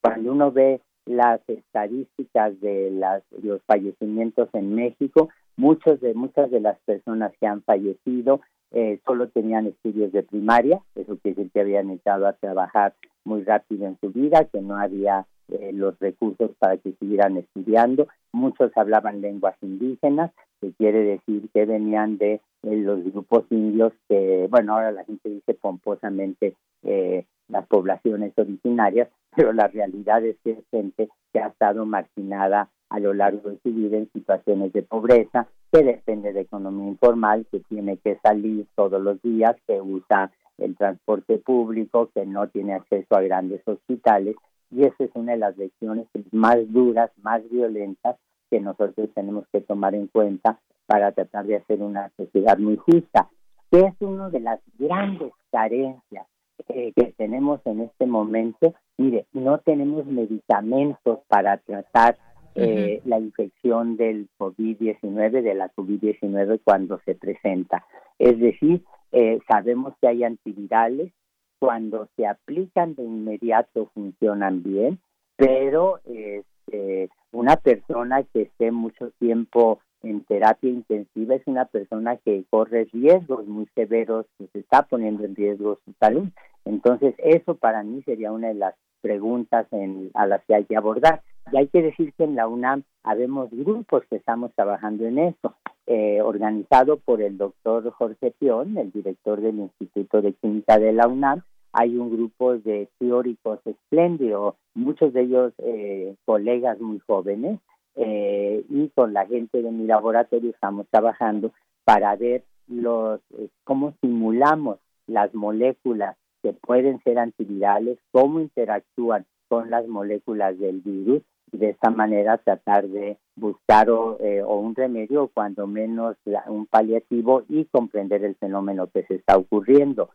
Cuando uno ve las estadísticas de las, los fallecimientos en México, muchos de muchas de las personas que han fallecido eh, solo tenían estudios de primaria, eso quiere decir que habían echado a trabajar muy rápido en su vida, que no había eh, los recursos para que siguieran estudiando. Muchos hablaban lenguas indígenas, que quiere decir que venían de eh, los grupos indios que, bueno, ahora la gente dice pomposamente eh, las poblaciones originarias, pero la realidad es que es gente que ha estado marginada a lo largo de su vida en situaciones de pobreza, que depende de economía informal, que tiene que salir todos los días, que usa el transporte público, que no tiene acceso a grandes hospitales, y esa es una de las lecciones más duras, más violentas que nosotros tenemos que tomar en cuenta para tratar de hacer una sociedad muy justa, que es una de las grandes carencias eh, que tenemos en este momento. Mire, no tenemos medicamentos para tratar eh, la infección del COVID-19, de la COVID-19 cuando se presenta. Es decir, eh, sabemos que hay antivirales, cuando se aplican de inmediato funcionan bien, pero este, una persona que esté mucho tiempo en terapia intensiva es una persona que corre riesgos muy severos, que se está poniendo en riesgo su salud. Entonces, eso para mí sería una de las preguntas en, a las que hay que abordar. Y hay que decir que en la UNAM habemos grupos que estamos trabajando en eso. Eh, organizado por el doctor Jorge Pion, el director del Instituto de Química de la UNAM. Hay un grupo de teóricos espléndidos, muchos de ellos eh, colegas muy jóvenes, eh, y con la gente de mi laboratorio estamos trabajando para ver los cómo simulamos las moléculas que pueden ser antivirales, cómo interactúan con las moléculas del virus de esta manera tratar de buscar o, eh, un remedio o cuando menos un paliativo y comprender el fenómeno que se está ocurriendo.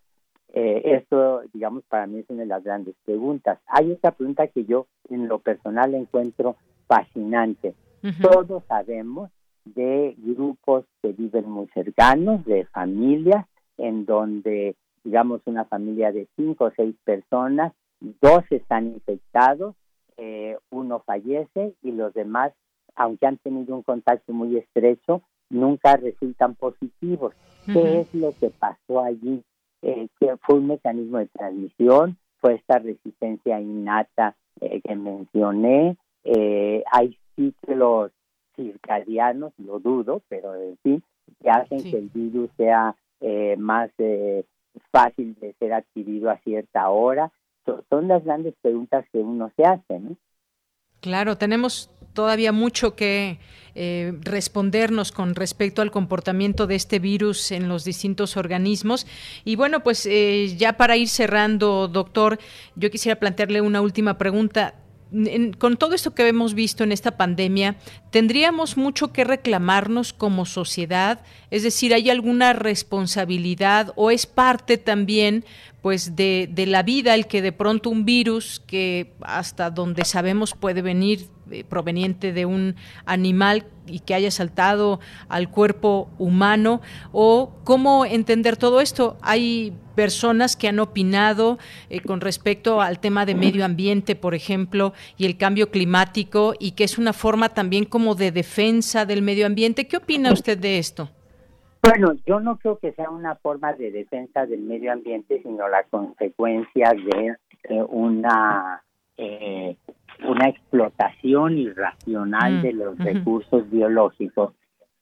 Eh, esto, digamos, para mí es una de las grandes preguntas. Hay otra pregunta que yo en lo personal encuentro fascinante. Todos sabemos de grupos que viven muy cercanos, de familias, en donde, digamos, una familia de cinco o seis personas, dos están infectados eh, uno fallece y los demás, aunque han tenido un contacto muy estrecho, nunca resultan positivos. ¿Qué es lo que pasó allí? Eh, que fue un mecanismo de transmisión, fue esta resistencia innata eh, que mencioné, hay ciclos circadianos, lo dudo, pero en fin, que hacen que el virus sea más fácil de ser adquirido a cierta hora, son las grandes preguntas que uno se hace, ¿no? Claro, tenemos todavía mucho que eh, respondernos con respecto al comportamiento de este virus en los distintos organismos. Y bueno, pues eh, ya para ir cerrando, doctor, yo quisiera plantearle una última pregunta con todo esto que hemos visto en esta pandemia, ¿tendríamos mucho que reclamarnos como sociedad? Es decir, ¿hay alguna responsabilidad o es parte también pues de, de la vida el que de pronto un virus que hasta donde sabemos puede venir eh, proveniente de un animal y que haya saltado al cuerpo humano o cómo entender todo esto. Hay personas que han opinado eh, con respecto al tema de medio ambiente, por ejemplo, y el cambio climático y que es una forma también como de defensa del medio ambiente. ¿Qué opina usted de esto? Bueno, yo no creo que sea una forma de defensa del medio ambiente, sino la consecuencia de eh, una eh, una explotación irracional mm, de los recursos biológicos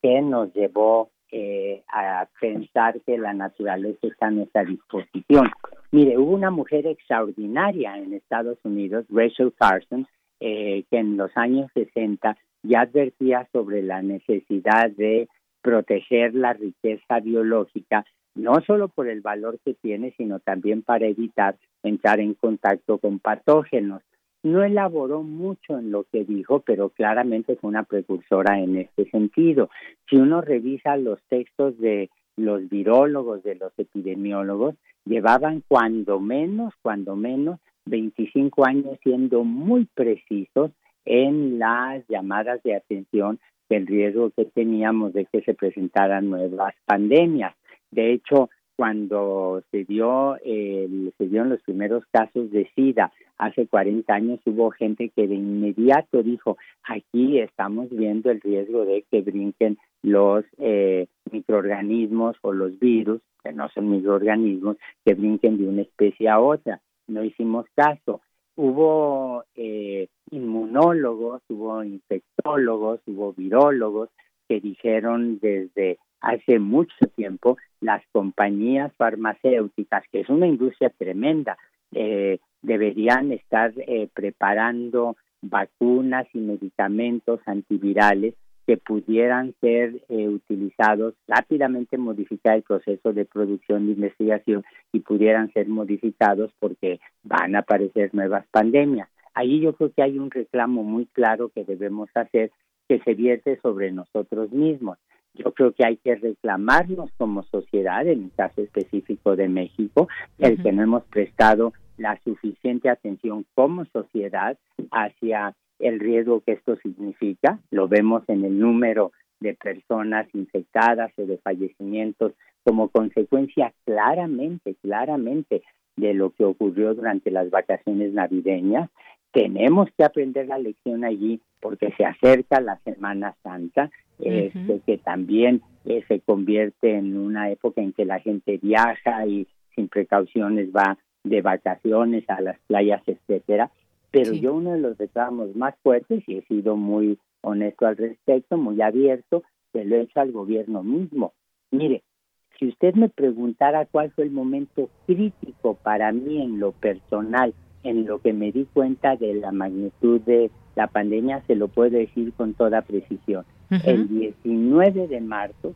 que nos llevó eh, a pensar que la naturaleza está a nuestra disposición. Mire, hubo una mujer extraordinaria en Estados Unidos, Rachel Carson, eh, que en los años 60 ya advertía sobre la necesidad de proteger la riqueza biológica, no solo por el valor que tiene, sino también para evitar entrar en contacto con patógenos. No elaboró mucho en lo que dijo, pero claramente fue una precursora en este sentido. Si uno revisa los textos de los virólogos, de los epidemiólogos, llevaban cuando menos, cuando menos, 25 años siendo muy precisos en las llamadas de atención del riesgo que teníamos de que se presentaran nuevas pandemias. De hecho, cuando se dio el, se dieron los primeros casos de SIDA hace 40 años hubo gente que de inmediato dijo aquí estamos viendo el riesgo de que brinquen los eh, microorganismos o los virus que no son microorganismos que brinquen de una especie a otra no hicimos caso hubo eh, inmunólogos hubo infectólogos hubo virólogos que dijeron desde hace mucho tiempo las compañías farmacéuticas, que es una industria tremenda, eh, deberían estar eh, preparando vacunas y medicamentos antivirales que pudieran ser eh, utilizados rápidamente modificar el proceso de producción de investigación y pudieran ser modificados porque van a aparecer nuevas pandemias. Ahí yo creo que hay un reclamo muy claro que debemos hacer que se vierte sobre nosotros mismos. Yo creo que hay que reclamarnos como sociedad, en el caso específico de México, el que no hemos prestado la suficiente atención como sociedad hacia el riesgo que esto significa. Lo vemos en el número de personas infectadas o de fallecimientos como consecuencia claramente, claramente de lo que ocurrió durante las vacaciones navideñas. Tenemos que aprender la lección allí porque se acerca la Semana Santa, este, que también eh, se convierte en una época en que la gente viaja y sin precauciones va de vacaciones a las playas, etcétera. Pero yo uno de los reclamos más fuertes, y he sido muy honesto al respecto, muy abierto, se lo he hecho al gobierno mismo. Mire, si usted me preguntara cuál fue el momento crítico para mí en lo personal, en lo que me di cuenta de la magnitud de la pandemia, se lo puedo decir con toda precisión. El 19 de marzo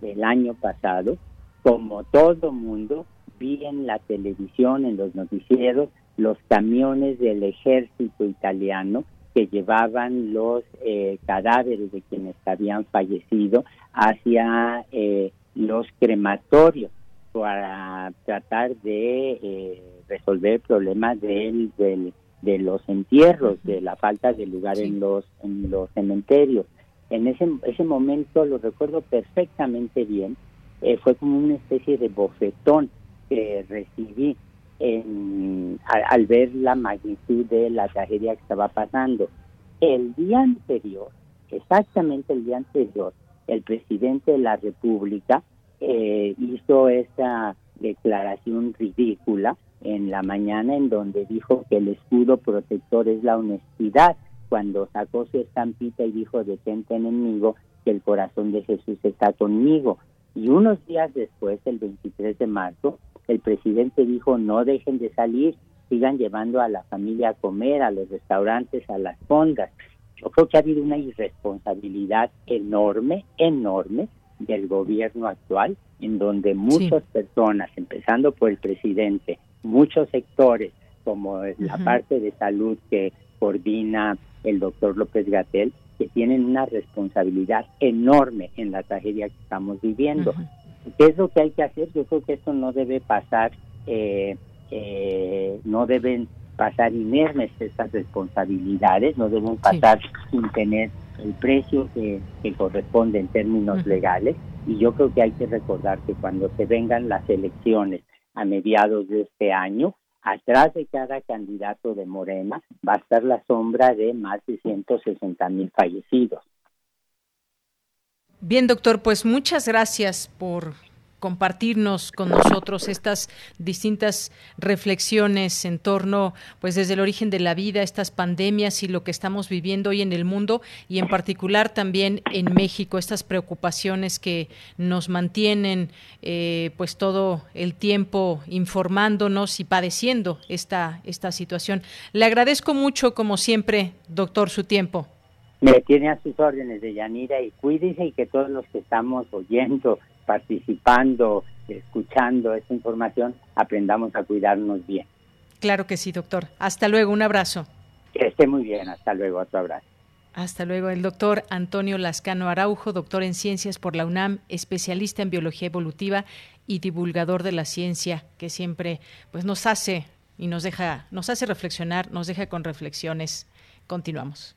del año pasado, como todo mundo, vi en la televisión, en los noticieros, los camiones del ejército italiano que llevaban los eh, cadáveres de quienes habían fallecido hacia eh, los crematorios para tratar de eh, resolver problemas de, de, los entierros, de la falta de lugar en los en los cementerios. En ese, ese momento lo recuerdo perfectamente bien, fue como una especie de bofetón que recibí al, ver la magnitud de la tragedia que estaba pasando. El día anterior, exactamente el día anterior, el presidente de la República eh, hizo esa declaración ridícula en la mañana en donde dijo que el escudo protector es la honestidad, cuando sacó su estampita y dijo detente enemigo, que el corazón de Jesús está conmigo. Y unos días después, el 23 de marzo, el presidente dijo no dejen de salir, sigan llevando a la familia a comer, a los restaurantes, a las fondas. Yo creo que ha habido una irresponsabilidad enorme, enorme del gobierno actual, en donde muchas personas, empezando por el presidente, muchos sectores, como la parte de salud que coordina el doctor López Gatel, que tienen una responsabilidad enorme en la tragedia que estamos viviendo. ¿Qué es lo que hay que hacer? Yo creo que esto no debe pasar, eh, eh, no deben pasar inermes estas responsabilidades, no deben pasar sin tener el precio que, corresponde en términos legales. Y yo creo que hay que recordar que cuando se vengan las elecciones a mediados de este año, atrás de cada candidato de Morena va a estar la sombra de más de 160 mil fallecidos. Bien, doctor, pues muchas gracias por compartirnos con nosotros estas distintas reflexiones en torno, pues desde el origen de la vida, estas pandemias y lo que estamos viviendo hoy en el mundo y en particular también en México, estas preocupaciones que nos mantienen, eh, pues todo el tiempo informándonos y padeciendo esta esta situación. Le agradezco mucho, como siempre, doctor, su tiempo. Me tiene a sus órdenes de Yanira y cuídese y que todos los que estamos oyendo participando, escuchando esta información, aprendamos a cuidarnos bien. Claro que sí, doctor. Hasta luego, un abrazo. Que esté muy bien, hasta luego, otro abrazo. Hasta luego, el doctor Antonio Lascano Araujo, doctor en ciencias por la UNAM, especialista en biología evolutiva y divulgador de la ciencia, que siempre pues nos hace y nos deja, nos hace reflexionar, nos deja con reflexiones. Continuamos.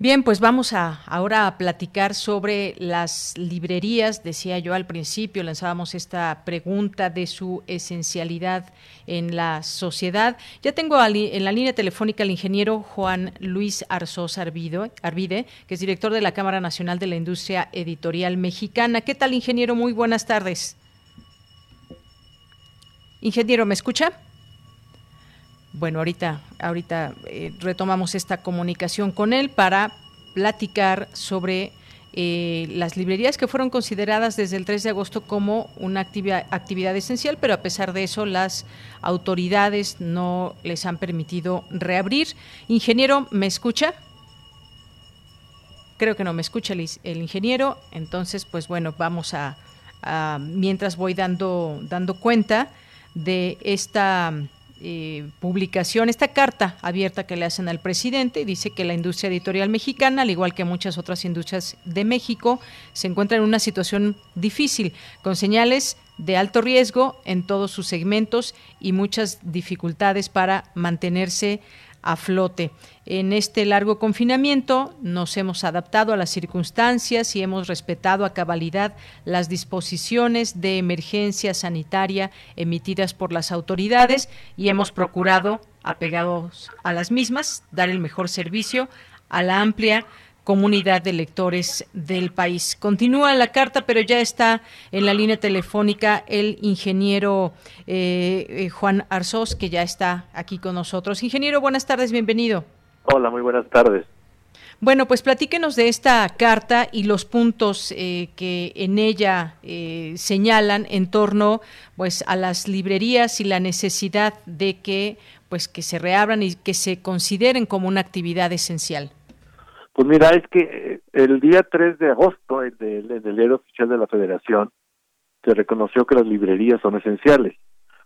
Bien, pues vamos a ahora a platicar sobre las librerías. Decía yo al principio, lanzábamos esta pregunta de su esencialidad en la sociedad. Ya tengo en la línea telefónica al ingeniero Juan Luis Arzós Arvide, que es director de la Cámara Nacional de la Industria Editorial Mexicana. ¿Qué tal, ingeniero? Muy buenas tardes. Ingeniero, ¿me escucha? Bueno, ahorita, ahorita eh, retomamos esta comunicación con él para platicar sobre eh, las librerías que fueron consideradas desde el 3 de agosto como una actividad, esencial, pero a pesar de eso las autoridades no les han permitido reabrir. Ingeniero, ¿me escucha? Creo que no me escucha el, ingeniero, entonces pues bueno, vamos a, a mientras voy dando, dando cuenta de esta eh, publicación, esta carta abierta que le hacen al presidente. Dice que la industria editorial mexicana, al igual que muchas otras industrias de México, se encuentra en una situación difícil, con señales de alto riesgo en todos sus segmentos y muchas dificultades para mantenerse a flote. En este largo confinamiento nos hemos adaptado a las circunstancias y hemos respetado a cabalidad las disposiciones de emergencia sanitaria emitidas por las autoridades y hemos procurado, apegados a las mismas, dar el mejor servicio a la amplia comunidad de lectores del país. Continúa la carta, pero ya está en la línea telefónica el ingeniero eh, eh, Juan Arzós, que ya está aquí con nosotros. Ingeniero, buenas tardes, bienvenido. Hola, muy buenas tardes. Bueno, pues platíquenos de esta carta y los puntos eh, que en ella señalan en torno pues a las librerías y la necesidad de que pues que se reabran y que se consideren como una actividad esencial. Pues mira, es que eh, el día 3 de agosto, en el, diario oficial de la Federación, se reconoció que las librerías son esenciales.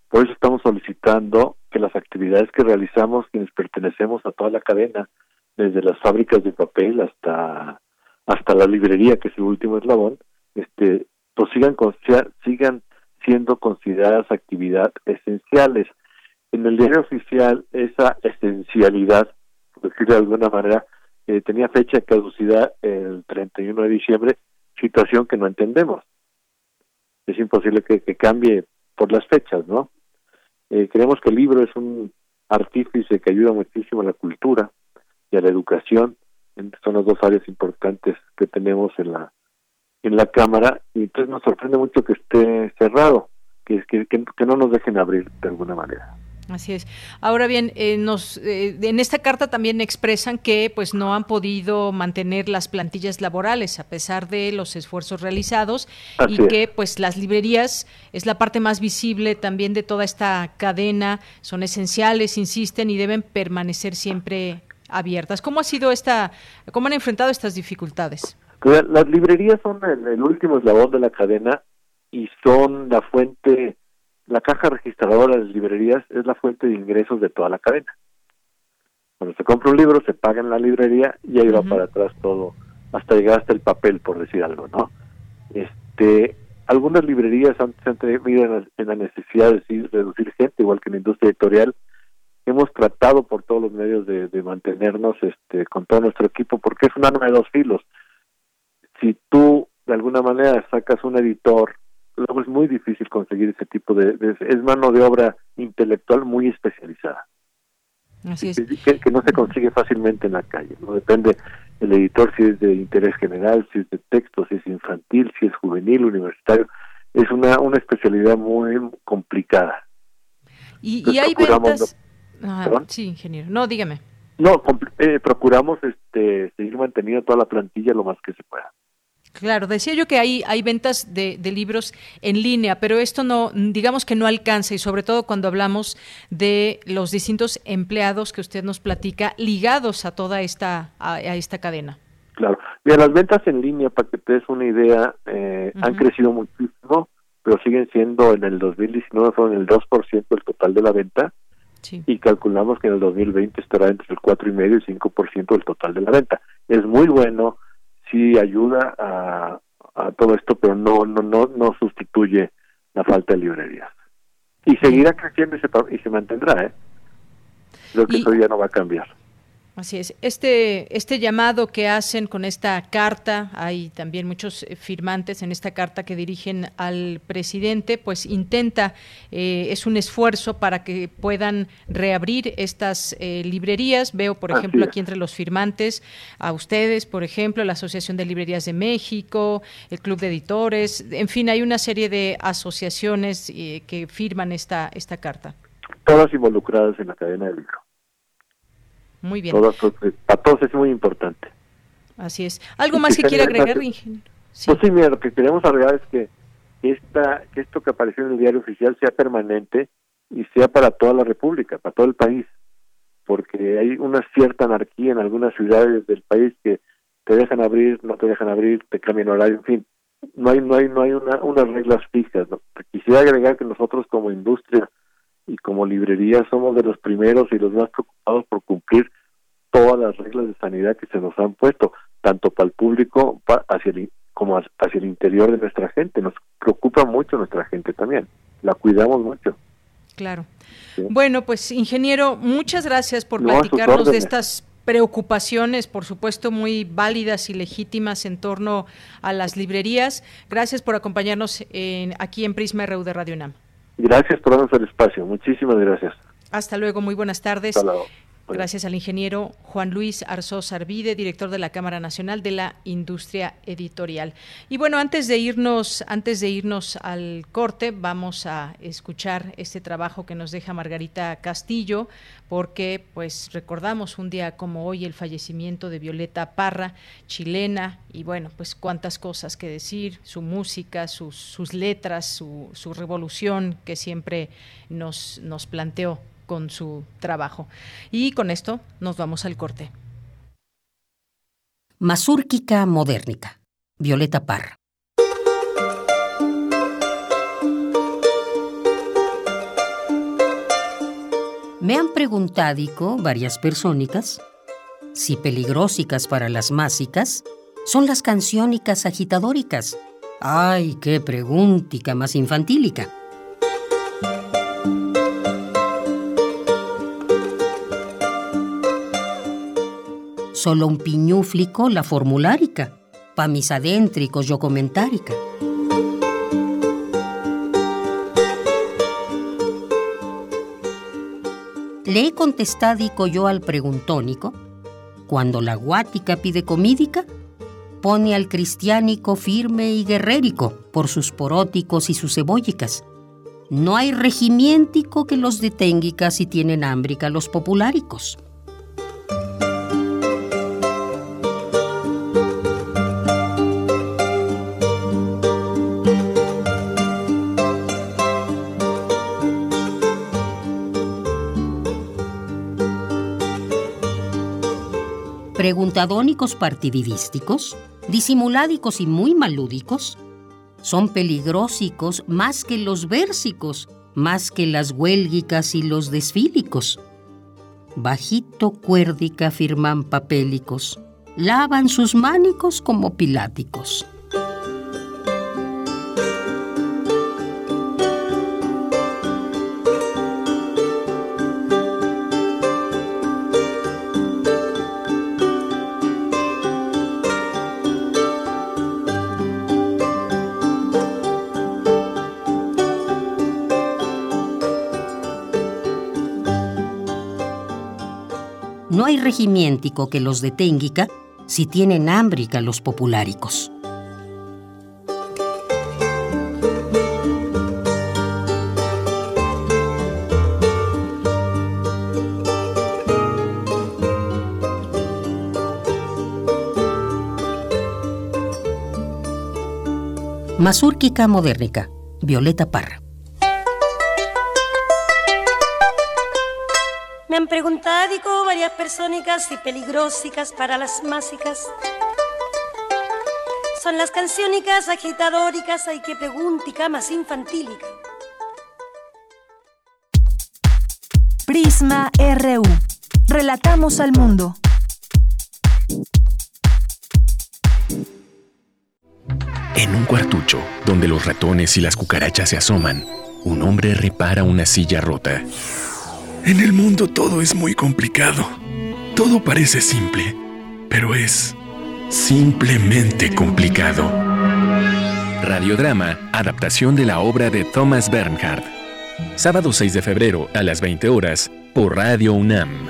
Por eso estamos solicitando que las actividades que realizamos, quienes pertenecemos a toda la cadena, desde las fábricas de papel hasta hasta la librería, que es el último eslabón, este, pues sigan, sigan siendo consideradas actividades esenciales. En el diario oficial, esa esencialidad, por decirlo de alguna manera, eh, tenía fecha de caducidad el 31 de diciembre, situación que no entendemos. Es imposible que, cambie por las fechas, ¿no? Eh, creemos que el libro es un artífice que ayuda muchísimo a la cultura y a la educación. Son las dos áreas importantes que tenemos en la en la cámara y entonces nos sorprende mucho que esté cerrado, que, que, que no nos dejen abrir de alguna manera. Así es. Ahora bien, eh, nos, eh, en esta carta también expresan que pues no han podido mantener las plantillas laborales a pesar de los esfuerzos realizados y que pues las librerías es la parte más visible también de toda esta cadena, son esenciales, insisten y deben permanecer siempre abiertas. ¿Cómo ha sido esta, cómo han enfrentado estas dificultades? Las librerías son el último eslabón de la cadena y son la fuente la caja registradora de las librerías es la fuente de ingresos de toda la cadena. Cuando se compra un libro, se paga en la librería y ahí va para atrás todo, hasta llegar hasta el papel, por decir algo, ¿no? Este, algunas librerías han, se han tenido en la necesidad de reducir gente, igual que en la industria editorial. Hemos tratado por todos los medios de, de mantenernos este, con todo nuestro equipo, porque es un arma de dos filos. Si tú, de alguna manera, sacas un editor luego es muy difícil conseguir ese tipo de, es mano de obra intelectual muy especializada. Así es. Que, no se consigue fácilmente en la calle no depende el editor si es de interés general si es de texto si es infantil si es juvenil universitario es una una especialidad muy complicada. Y, hay ventas sí ingeniero. No dígame. No eh, procuramos este seguir manteniendo toda la plantilla lo más que se pueda Claro, decía yo que hay, hay ventas de, libros en línea, pero esto no, digamos que no alcanza y sobre todo cuando hablamos de los distintos empleados que usted nos platica ligados a toda esta, a, esta cadena. Claro, Mira, las ventas en línea, para que te des una idea, eh, han crecido muchísimo, pero siguen siendo en el 2019 fueron el 2% del total de la venta y calculamos que en el 2020 estará entre el 4,5 y 5% del total de la venta. Es muy bueno sí ayuda a, todo esto, pero no, no, no, no sustituye la falta de librerías. Y seguirá creciendo y se, y se mantendrá, ¿eh? Creo que eso ya no va a cambiar. Así es. Este, este llamado que hacen con esta carta, hay también muchos eh, firmantes en esta carta que dirigen al presidente, pues intenta, eh, es un esfuerzo para que puedan reabrir estas eh, librerías. Veo, por ejemplo, aquí entre los firmantes a ustedes, por ejemplo, la Asociación de Librerías de México, el Club de Editores, en fin, hay una serie de asociaciones que firman esta, esta carta. Todas involucradas en la cadena de libro. Muy bien. para todos es muy importante. Así es. ¿Algo más que, quiere agregar, ingeniero? Pues sí, mira, lo que queremos agregar es que, esta, que esto que apareció en el diario oficial sea permanente y sea para toda la República, para todo el país, porque hay una cierta anarquía en algunas ciudades del país que te dejan abrir, no te dejan abrir, te cambian horario, en fin, no hay no hay no hay una, unas reglas fijas. Quisiera agregar que nosotros como industria y como librería somos de los primeros y los más preocupados por cumplir todas las reglas de sanidad que se nos han puesto, tanto para el público hacia el, como hacia el interior de nuestra gente. Nos preocupa mucho nuestra gente también, la cuidamos mucho. Claro. Bueno, pues ingeniero, muchas gracias por platicarnos de estas preocupaciones, por supuesto, muy válidas y legítimas en torno a las librerías. Gracias por acompañarnos en, aquí en Prisma RU de Radio UNAM. Gracias por darnos el espacio. Muchísimas gracias. Hasta luego, muy buenas tardes. Gracias al ingeniero Juan Luis Arzós Arvide, director de la Cámara Nacional de la Industria Editorial. Y bueno, antes de irnos, antes de irnos al corte, vamos a escuchar este trabajo que nos deja Margarita Castillo, porque pues recordamos un día como hoy el fallecimiento de Violeta Parra, chilena, y bueno, pues cuántas cosas que decir, su música, sus, sus letras, su, su revolución que siempre nos planteó con su trabajo. Y con esto nos vamos al corte. Masúrquica Modernica. Violeta Parra. Me han preguntado varias persónicas si peligrosicas para las másicas son las canciónicas agitadóricas. Ay, qué preguntica más infantílica. Solo un piñúflico la formulárica, pa mis adéntricos yo comentárica. Le he contestado yo al preguntónico, cuando la guática pide comídica, pone al cristiánico firme y guerrérico por sus poróticos y sus cebollicas. No hay regimiéntico que los detenga si tienen hambrica los populáricos. Preguntadónicos partididísticos, disimuládicos y muy malúdicos, son peligrosicos más que los versicos, más que las huélgicas y los desfílicos. Bajito cuérdica firman papélicos, lavan sus mánicos como piláticos. Regimiéntico que los detenga si tienen hambrica los populáricos. Mazúrquica modernica, Violeta Parra. Digo, varias personas y peligrosicas para las másicas. Son las canciónicas agitadóricas, hay que preguntica más infantílica. Prisma RU. Relatamos al mundo. En un cuartucho, donde los ratones y las cucarachas se asoman, un hombre repara una silla rota. En el mundo todo es muy complicado. Todo parece simple, pero es simplemente complicado. Radiodrama, adaptación de la obra de Thomas Bernhard. Sábado 6 de febrero a las 20 horas por Radio UNAM.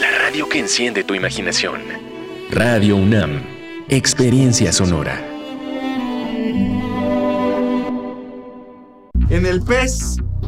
La radio que enciende tu imaginación. Radio UNAM. Experiencia sonora. En el PES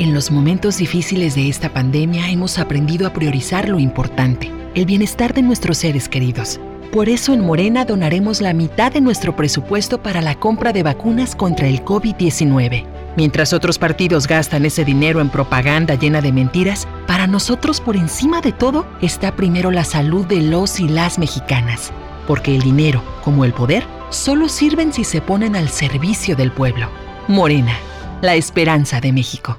En los momentos difíciles de esta pandemia hemos aprendido a priorizar lo importante, el bienestar de nuestros seres queridos. Por eso en Morena donaremos la mitad de nuestro presupuesto para la compra de vacunas contra el COVID-19. Mientras otros partidos gastan ese dinero en propaganda llena de mentiras, para nosotros por encima de todo está primero la salud de los y las mexicanas. Porque el dinero, como el poder, solo sirven si se ponen al servicio del pueblo. Morena, la esperanza de México.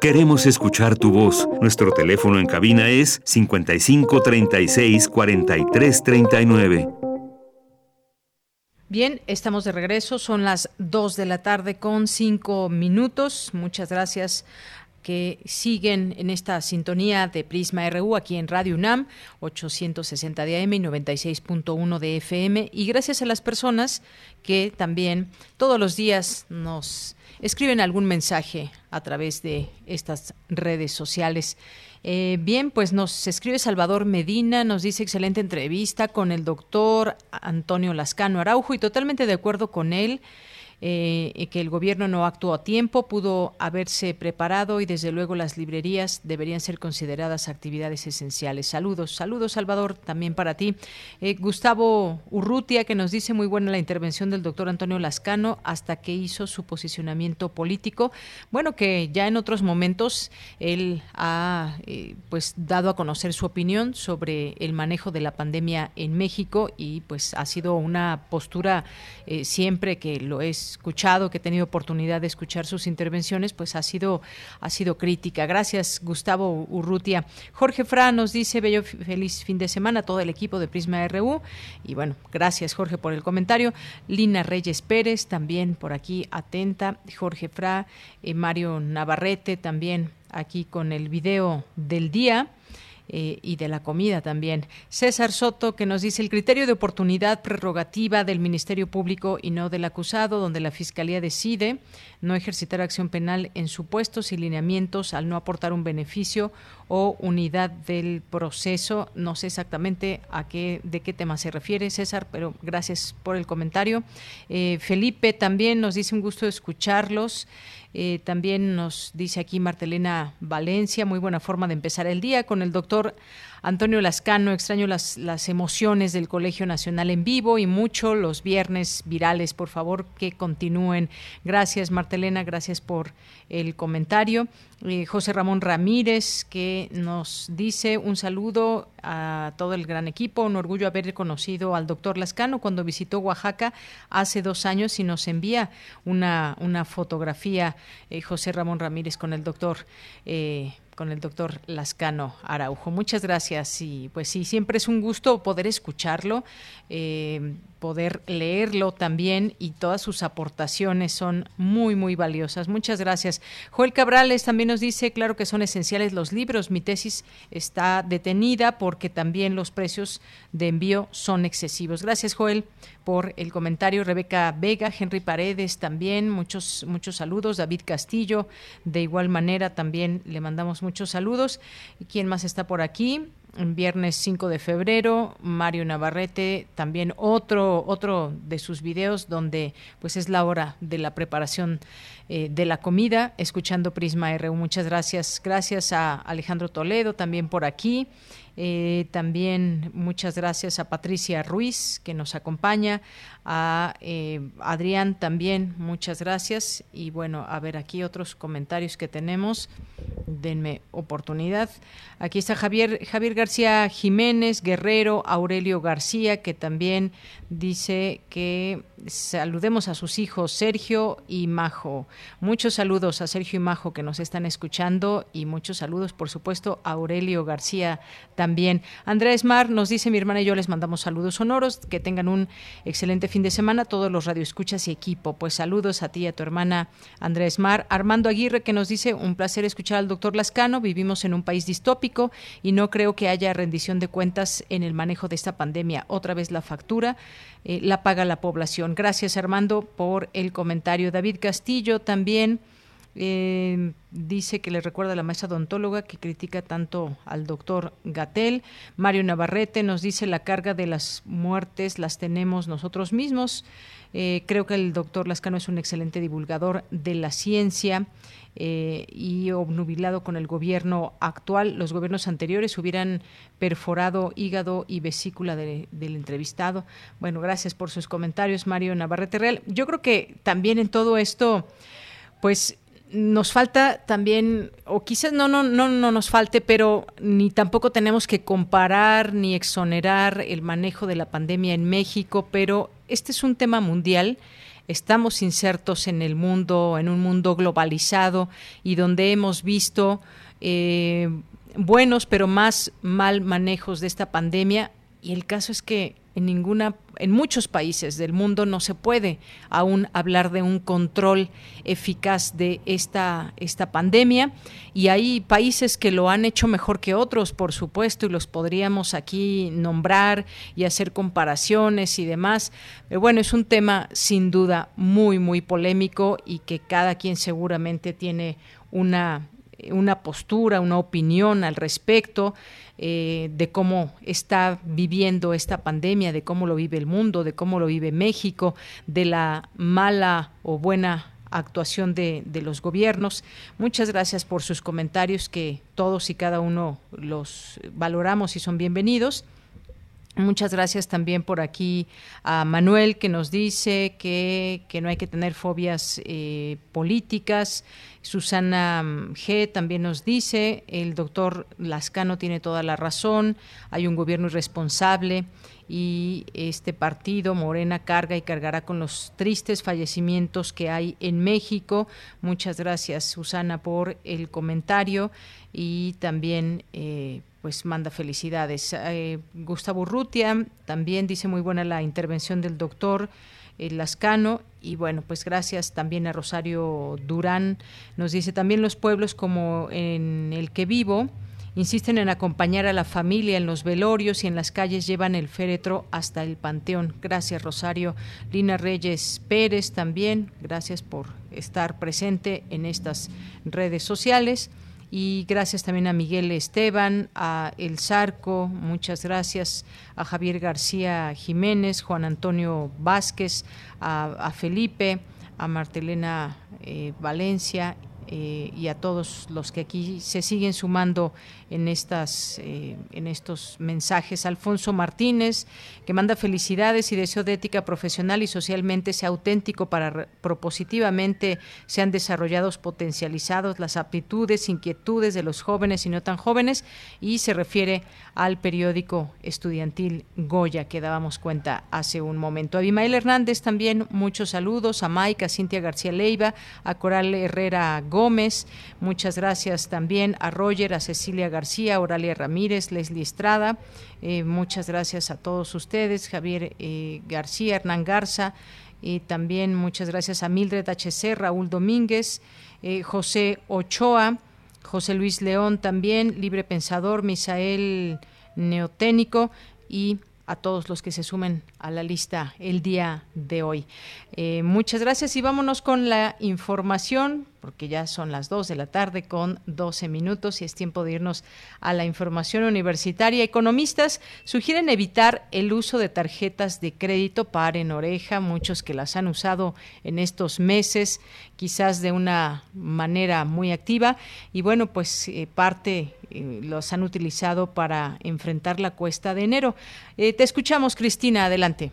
Queremos escuchar tu voz. Nuestro teléfono en cabina es 55 36 43 39. Bien, estamos de regreso. Son las 2 de la tarde con 5 minutos. Muchas gracias que siguen en esta sintonía de Prisma RU aquí en Radio UNAM, 860 de AM y 96.1 de FM. Y gracias a las personas que también todos los días nos escriben algún mensaje a través de estas redes sociales. Eh, bien, pues nos escribe Salvador Medina, nos dice excelente entrevista con el doctor Antonio Lascano Araujo y totalmente de acuerdo con él. Eh, que el gobierno no actuó a tiempo, pudo haberse preparado y desde luego las librerías deberían ser consideradas actividades esenciales. Saludos, saludos Salvador, también para ti. Eh, Gustavo Urrutia, que nos dice muy buena la intervención del doctor Antonio Lascano hasta que hizo su posicionamiento político. Bueno, que ya en otros momentos él ha eh, pues dado a conocer su opinión sobre el manejo de la pandemia en México y pues ha sido una postura siempre que lo es escuchado, que he tenido oportunidad de escuchar sus intervenciones, pues ha sido, ha sido crítica. Gracias, Gustavo Urrutia. Jorge Fra nos dice, bello feliz fin de semana a todo el equipo de Prisma RU. Y bueno, gracias, Jorge, por el comentario. Lina Reyes Pérez, también por aquí atenta. Jorge Fra, eh, Mario Navarrete, también aquí con el video del día. Eh, y de la comida también. César Soto, que nos dice el criterio de oportunidad prerrogativa del Ministerio Público y no del acusado, donde la Fiscalía decide no ejercitar acción penal en supuestos y lineamientos al no aportar un beneficio o unidad del proceso. No sé exactamente a qué, de qué tema se refiere, César, pero gracias por el comentario. Eh, Felipe también nos dice un gusto escucharlos. Eh, también nos dice aquí Martelena Valencia, muy buena forma de empezar el día con el doctor Antonio Lascano, extraño las, emociones del Colegio Nacional en vivo y mucho los viernes virales, por favor, que continúen. Gracias, Martelena, gracias por el comentario. Eh, José Ramón Ramírez, que nos dice un saludo a todo el gran equipo, un orgullo haber conocido al doctor Lascano cuando visitó Oaxaca hace dos años y nos envía una, una fotografía, eh, José Ramón Ramírez, con el doctor. Eh, con el doctor Lascano Araujo. Muchas gracias y pues sí, siempre es un gusto poder escucharlo, eh, poder leerlo también y todas sus aportaciones son muy, muy valiosas. Muchas gracias. Joel Cabrales también nos dice, claro que son esenciales los libros. Mi tesis está detenida porque también los precios de envío son excesivos. Gracias, Joel, por el comentario. Rebeca Vega, Henry Paredes también, muchos, muchos saludos. David Castillo, de igual manera, también le mandamos muchos saludos. ¿Y quién más está por aquí? viernes 5 de febrero, Mario Navarrete, también otro, otro de sus videos donde pues es la hora de la preparación eh, de la comida, escuchando Prisma RU. Muchas gracias. Gracias a Alejandro Toledo también por aquí. Eh, también muchas gracias a Patricia Ruiz que nos acompaña, a eh, Adrián también, muchas gracias. Y bueno, a ver aquí otros comentarios que tenemos. Denme oportunidad. Aquí está Javier, Javier García Jiménez, Guerrero, Aurelio García, que también dice que saludemos a sus hijos Sergio y Majo. Muchos saludos a Sergio y Majo que nos están escuchando y muchos saludos, por supuesto, a Aurelio García también. Andrés Mar nos dice, mi hermana y yo les mandamos saludos sonoros, que tengan un excelente fin de semana, todos los radioescuchas y equipo. Pues saludos a ti y a tu hermana Andrés Mar. Armando Aguirre que nos dice, un placer escuchar al doctor Lascano, vivimos en un país distópico y no creo que haya rendición de cuentas en el manejo de esta pandemia. Otra vez la factura eh, la paga la población. Gracias Armando por el comentario. David Castillo también. Eh, dice que le recuerda a la maestra odontóloga que critica tanto al doctor Gatel. Mario Navarrete nos dice la carga de las muertes las tenemos nosotros mismos. Eh, creo que el doctor Lascano es un excelente divulgador de la ciencia eh, y obnubilado con el gobierno actual. Los gobiernos anteriores hubieran perforado hígado y vesícula del entrevistado. Bueno, gracias por sus comentarios, Mario Navarrete Real. Yo creo que también en todo esto, pues nos falta también, o quizás no, no, no, no nos falte, pero ni tampoco tenemos que comparar ni exonerar el manejo de la pandemia en México, pero este es un tema mundial. Estamos insertos en el mundo, en un mundo globalizado y donde hemos visto eh, buenos, pero más mal manejos de esta pandemia. Y el caso es que en ninguna en muchos países del mundo no se puede aún hablar de un control eficaz de esta esta pandemia y hay países que lo han hecho mejor que otros, por supuesto, y los podríamos aquí nombrar y hacer comparaciones y demás. Pero bueno, es un tema sin duda muy muy polémico y que cada quien seguramente tiene una una postura, una opinión al respecto. Eh, de cómo está viviendo esta pandemia, de cómo lo vive el mundo, de cómo lo vive México, de la mala o buena actuación de, los gobiernos. Muchas gracias por sus comentarios que todos y cada uno los valoramos y son bienvenidos. Muchas gracias también por aquí a Manuel que nos dice que, que no hay que tener fobias eh, políticas. Susana mm, G también nos dice, el doctor Lascano tiene toda la razón, hay un gobierno irresponsable y este partido, Morena, carga y cargará con los tristes fallecimientos que hay en México. Muchas gracias, Susana, por el comentario y también... Eh, pues manda felicidades. Eh, Gustavo Rutia también dice muy buena la intervención del doctor Lascano y bueno, pues gracias también a Rosario Durán. Nos dice también los pueblos como en el que vivo insisten en acompañar a la familia en los velorios y en las calles llevan el féretro hasta el panteón. Gracias Rosario. Lina Reyes Pérez también, gracias por estar presente en estas redes sociales. Y gracias también a Miguel Esteban, a El Zarco, muchas gracias a Javier García Jiménez, Juan Antonio Vázquez, a, Felipe, a Martelena eh, Valencia eh, y a todos los que aquí se siguen sumando en estas eh, en estos mensajes. Alfonso Martínez, que manda felicidades y deseo de ética profesional y socialmente sea auténtico para propositivamente sean desarrollados, potencializados las aptitudes, inquietudes de los jóvenes y no tan jóvenes y se refiere al periódico estudiantil Goya que dábamos cuenta hace un momento. Abimael Hernández también muchos saludos, a Mike, a Cintia García Leiva, a Coral Herrera Gómez, muchas gracias también a Roger, a Cecilia García, Oralia Ramírez, Leslie Estrada, eh, muchas gracias a todos ustedes, Javier eh, García, Hernán Garza, y también muchas gracias a Mildred HC, Raúl Domínguez, eh, José Ochoa, José Luis León también, Libre Pensador, Misael Neoténico y a todos los que se sumen a la lista el día de hoy. Muchas gracias y vámonos con la información, porque ya son las 2 de la tarde con 12 minutos y es tiempo de irnos a la información universitaria. Economistas sugieren evitar el uso de tarjetas de crédito para en oreja, muchos que las han usado en estos meses, quizás de una manera muy activa. Y bueno, pues eh, parte eh, los han utilizado para enfrentar la cuesta de enero. Eh, te escuchamos, Cristina, adelante.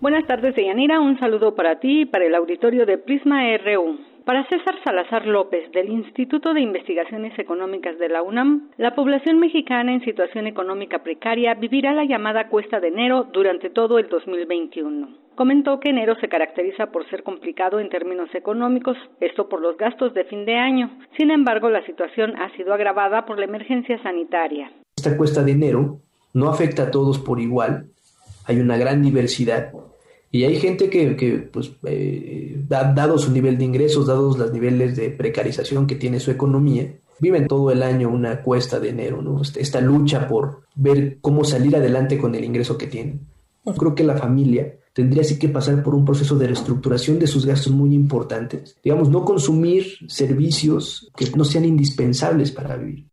Buenas tardes, Deyanira. Un saludo para ti y para el auditorio de Prisma RU. Para César Salazar López, del Instituto de Investigaciones Económicas de la UNAM, la población mexicana en situación económica precaria vivirá la llamada cuesta de enero durante todo el 2021. Comentó que enero se caracteriza por ser complicado en términos económicos, esto por los gastos de fin de año. Sin embargo, la situación ha sido agravada por la emergencia sanitaria. Esta cuesta de enero no afecta a todos por igual, hay una gran diversidad y hay gente que, pues, eh, dado su nivel de ingresos, dados los niveles de precarización que tiene su economía, viven todo el año una cuesta de enero, ¿no? Este, esta lucha por ver cómo salir adelante con el ingreso que tienen. Creo que la familia tendría así que pasar por un proceso de reestructuración de sus gastos muy importantes. Digamos, no consumir servicios que no sean indispensables para vivir.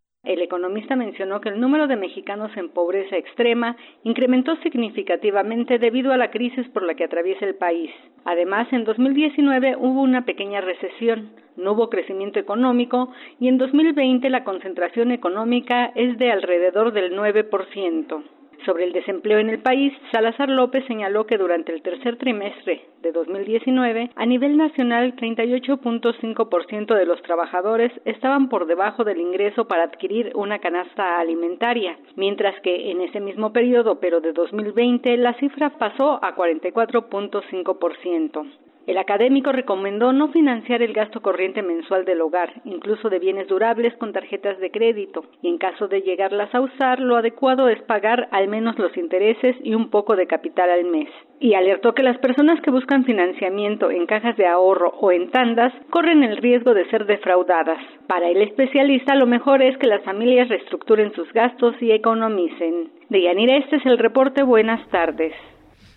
Economista mencionó que el número de mexicanos en pobreza extrema incrementó significativamente debido a la crisis por la que atraviesa el país. Además, en 2019 hubo una pequeña recesión, no hubo crecimiento económico y en 2020 la concentración económica es de alrededor del 9%. Sobre el desempleo en el país, Salazar López señaló que durante el tercer trimestre de 2019, a nivel nacional, 38.5% de los trabajadores estaban por debajo del ingreso para adquirir una canasta alimentaria, mientras que en ese mismo periodo, pero de 2020, la cifra pasó a 44.5%. El académico recomendó no financiar el gasto corriente mensual del hogar, incluso de bienes durables con tarjetas de crédito, y en caso de llegarlas a usar, lo adecuado es pagar al menos los intereses y un poco de capital al mes. Y alertó que las personas que buscan financiamiento en cajas de ahorro o en tandas corren el riesgo de ser defraudadas. Para el especialista, lo mejor es que las familias reestructuren sus gastos y economicen. De Yanira, este es el reporte. Buenas tardes.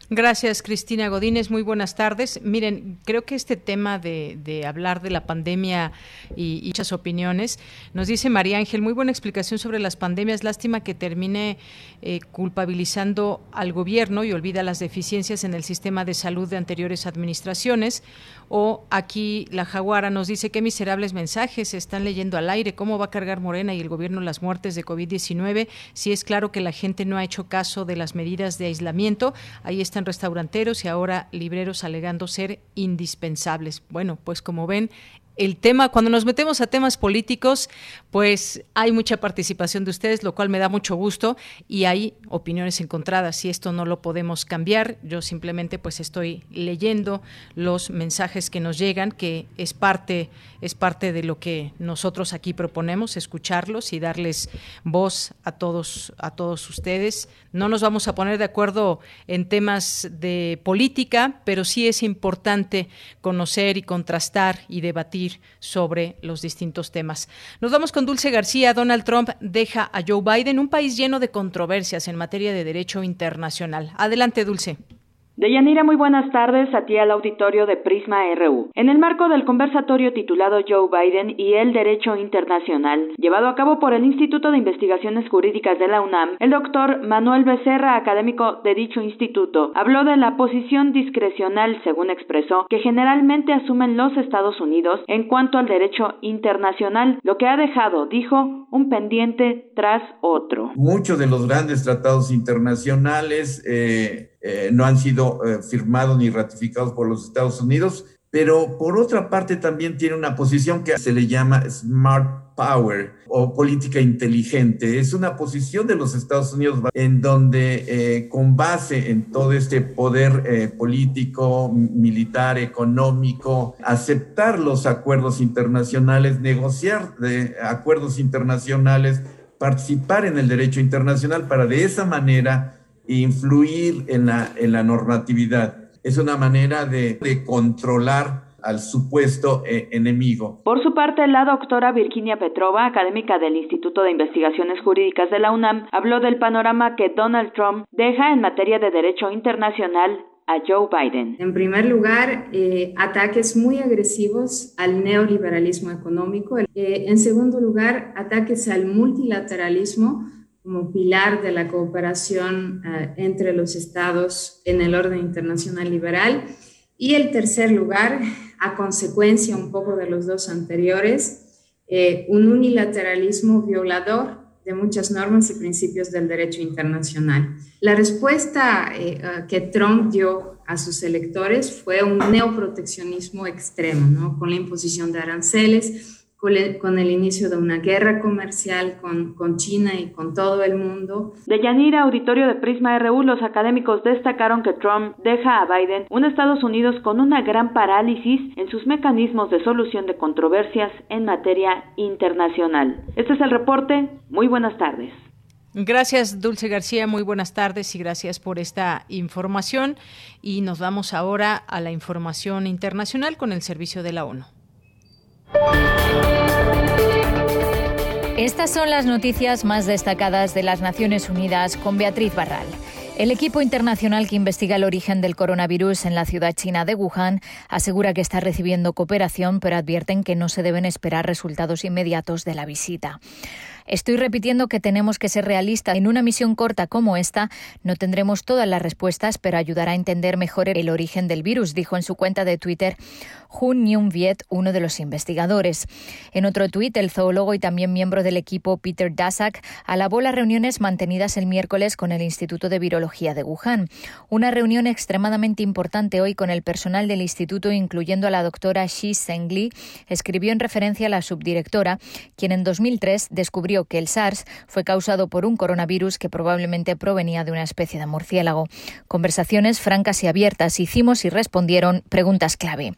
Gracias, Cristina Godínez. Muy buenas tardes. Miren, creo que este tema de, hablar de la pandemia y, muchas opiniones, nos dice María Ángel, muy buena explicación sobre las pandemias. Lástima que termine eh, culpabilizando al gobierno y olvida las deficiencias en el sistema de salud de anteriores administraciones. O aquí la jaguara nos dice qué miserables mensajes se están leyendo al aire, cómo va a cargar Morena y el gobierno las muertes de COVID-19, si es claro que la gente no ha hecho caso de las medidas de aislamiento. Ahí está restauranteros y ahora libreros alegando ser indispensables. Bueno, pues como ven, el tema, cuando nos metemos a temas políticos, pues hay mucha participación de ustedes, lo cual me da mucho gusto y hay opiniones encontradas y esto no lo podemos cambiar. Yo simplemente pues estoy leyendo los mensajes que nos llegan, que es parte es parte de lo que nosotros aquí proponemos, escucharlos y darles voz a todos a todos ustedes. No nos vamos a poner de acuerdo en temas de política, pero sí es importante conocer y contrastar y debatir sobre los distintos temas. Nos vamos con Dulce García. Donald Trump deja a Joe Biden un país lleno de controversias en materia de derecho internacional. Adelante, Dulce. Deyanira, muy buenas tardes a ti al auditorio de Prisma RU. En el marco del conversatorio titulado Joe Biden y el Derecho Internacional, llevado a cabo por el Instituto de Investigaciones Jurídicas de la UNAM, el doctor Manuel Becerra, académico de dicho instituto, habló de la posición discrecional, según expresó, que generalmente asumen los Estados Unidos en cuanto al derecho internacional, lo que ha dejado, dijo, un pendiente tras otro. Muchos de los grandes tratados internacionales eh eh, no han sido eh, firmados ni ratificados por los Estados Unidos, pero por otra parte también tiene una posición que se le llama Smart Power o política inteligente. Es una posición de los Estados Unidos en donde eh, con base en todo este poder político, militar, económico, aceptar los acuerdos internacionales, negociar de acuerdos internacionales, participar en el derecho internacional para de esa manera influir en la, en la normatividad. Es una manera de, controlar al supuesto eh, enemigo. Por su parte, la doctora Virginia Petrova, académica del Instituto de Investigaciones Jurídicas de la UNAM, habló del panorama que Donald Trump deja en materia de derecho internacional a Joe Biden. En primer lugar, eh, ataques muy agresivos al neoliberalismo económico. Eh, en segundo lugar, ataques al multilateralismo como pilar de la cooperación eh, entre los estados en el orden internacional liberal. Y el tercer lugar, a consecuencia un poco de los dos anteriores, eh, un unilateralismo violador de muchas normas y principios del derecho internacional. La respuesta eh, que Trump dio a sus electores fue un neoproteccionismo extremo, con la imposición de aranceles, con el inicio de una guerra comercial con, con, China y con todo el mundo. De Yanira, auditorio de Prisma RU, los académicos destacaron que Trump deja a Biden un Estados Unidos con una gran parálisis en sus mecanismos de solución de controversias en materia internacional. Este es el reporte. Muy buenas tardes. Gracias, Dulce García. Muy buenas tardes y gracias por esta información. Y nos vamos ahora a la información internacional con el servicio de la ONU. Estas son las noticias más destacadas de las Naciones Unidas con Beatriz Barral. El equipo internacional que investiga el origen del coronavirus en la ciudad china de Wuhan asegura que está recibiendo cooperación, pero advierten que no se deben esperar resultados inmediatos de la visita. Estoy repitiendo que tenemos que ser realistas. En una misión corta como esta no tendremos todas las respuestas, pero ayudará a entender mejor el origen del virus, dijo en su cuenta de Twitter Hun Nyun Viet, uno de los investigadores. En otro tuit, el zoólogo y también miembro del equipo Peter Daszak alabó las reuniones mantenidas el miércoles con el Instituto de Virología de Wuhan. Una reunión extremadamente importante hoy con el personal del instituto, incluyendo a la doctora Shi Zhengli, escribió en referencia a la subdirectora, quien en 2003 descubrió que el SARS fue causado por un coronavirus que probablemente provenía de una especie de murciélago. Conversaciones francas y abiertas hicimos y respondieron preguntas clave.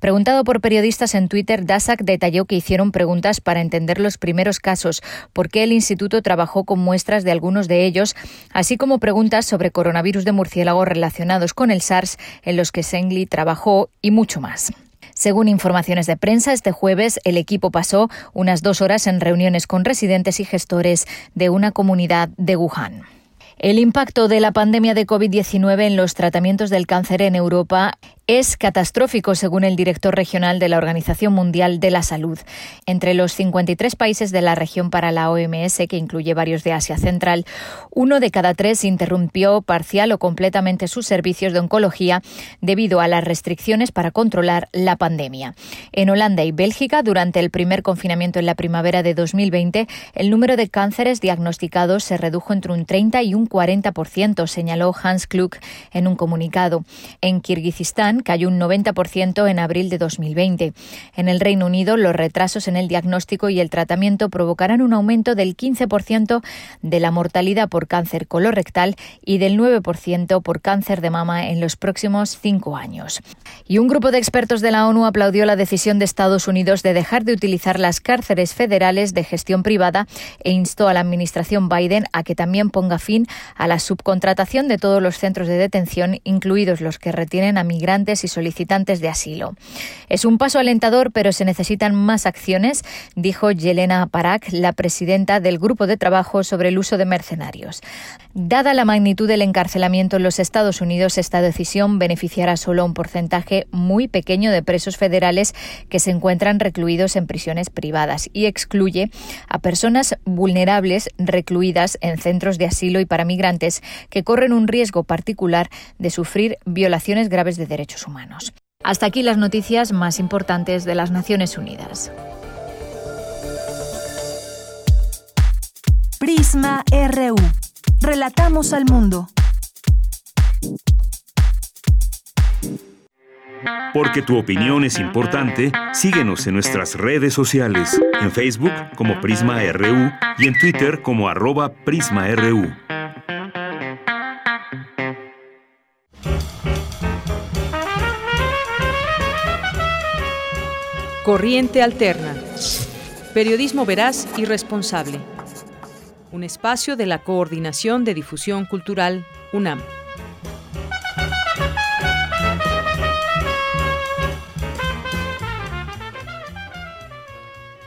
Preguntado por periodistas en Twitter, Dasak detalló que hicieron preguntas para entender los primeros casos, por qué el instituto trabajó con muestras de algunos de ellos, así como preguntas sobre coronavirus de murciélago relacionados con el SARS en los que Sengli trabajó y mucho más. Según informaciones de prensa, este jueves el equipo pasó unas dos horas en reuniones con residentes y gestores de una comunidad de Wuhan. El impacto de la pandemia de COVID-19 en los tratamientos del cáncer en Europa es catastrófico, según el director regional de la Organización Mundial de la Salud. Entre los 53 países de la región para la OMS, que incluye varios de Asia Central, uno de cada tres interrumpió parcial o completamente sus servicios de oncología debido a las restricciones para controlar la pandemia. En Holanda y Bélgica, durante el primer confinamiento en la primavera de 2020, el número de cánceres diagnosticados se redujo entre un 30 y un 40%, señaló Hans Klug en un comunicado. En Kirguistán, cayó un 90% en abril de 2020. En el Reino Unido, los retrasos en el diagnóstico y el tratamiento provocarán un aumento del 15% de la mortalidad por cáncer colorectal y del 9% por cáncer de mama en los próximos cinco años. Y un grupo de expertos de la ONU aplaudió la decisión de Estados Unidos de dejar de utilizar las cárceles federales de gestión privada e instó a la administración Biden a que también ponga fin a la subcontratación de todos los centros de detención, incluidos los que retienen a migrantes y solicitantes de asilo. Es un paso alentador, pero se necesitan más acciones, dijo Yelena Parak, la presidenta del Grupo de Trabajo sobre el Uso de Mercenarios. Dada la magnitud del encarcelamiento en los Estados Unidos, esta decisión beneficiará solo a un porcentaje muy pequeño de presos federales que se encuentran recluidos en prisiones privadas y excluye a personas vulnerables recluidas en centros de asilo y para migrantes que corren un riesgo particular de sufrir violaciones graves de derechos humanos. Hasta aquí las noticias más importantes de las Naciones Unidas. Prisma RU. Relatamos al mundo. Porque tu opinión es importante, síguenos en nuestras redes sociales, en Facebook como Prisma RU y en Twitter como arroba PrismaRU. Corriente Alterna. Periodismo veraz y responsable. Un espacio de la Coordinación de Difusión Cultural, UNAM.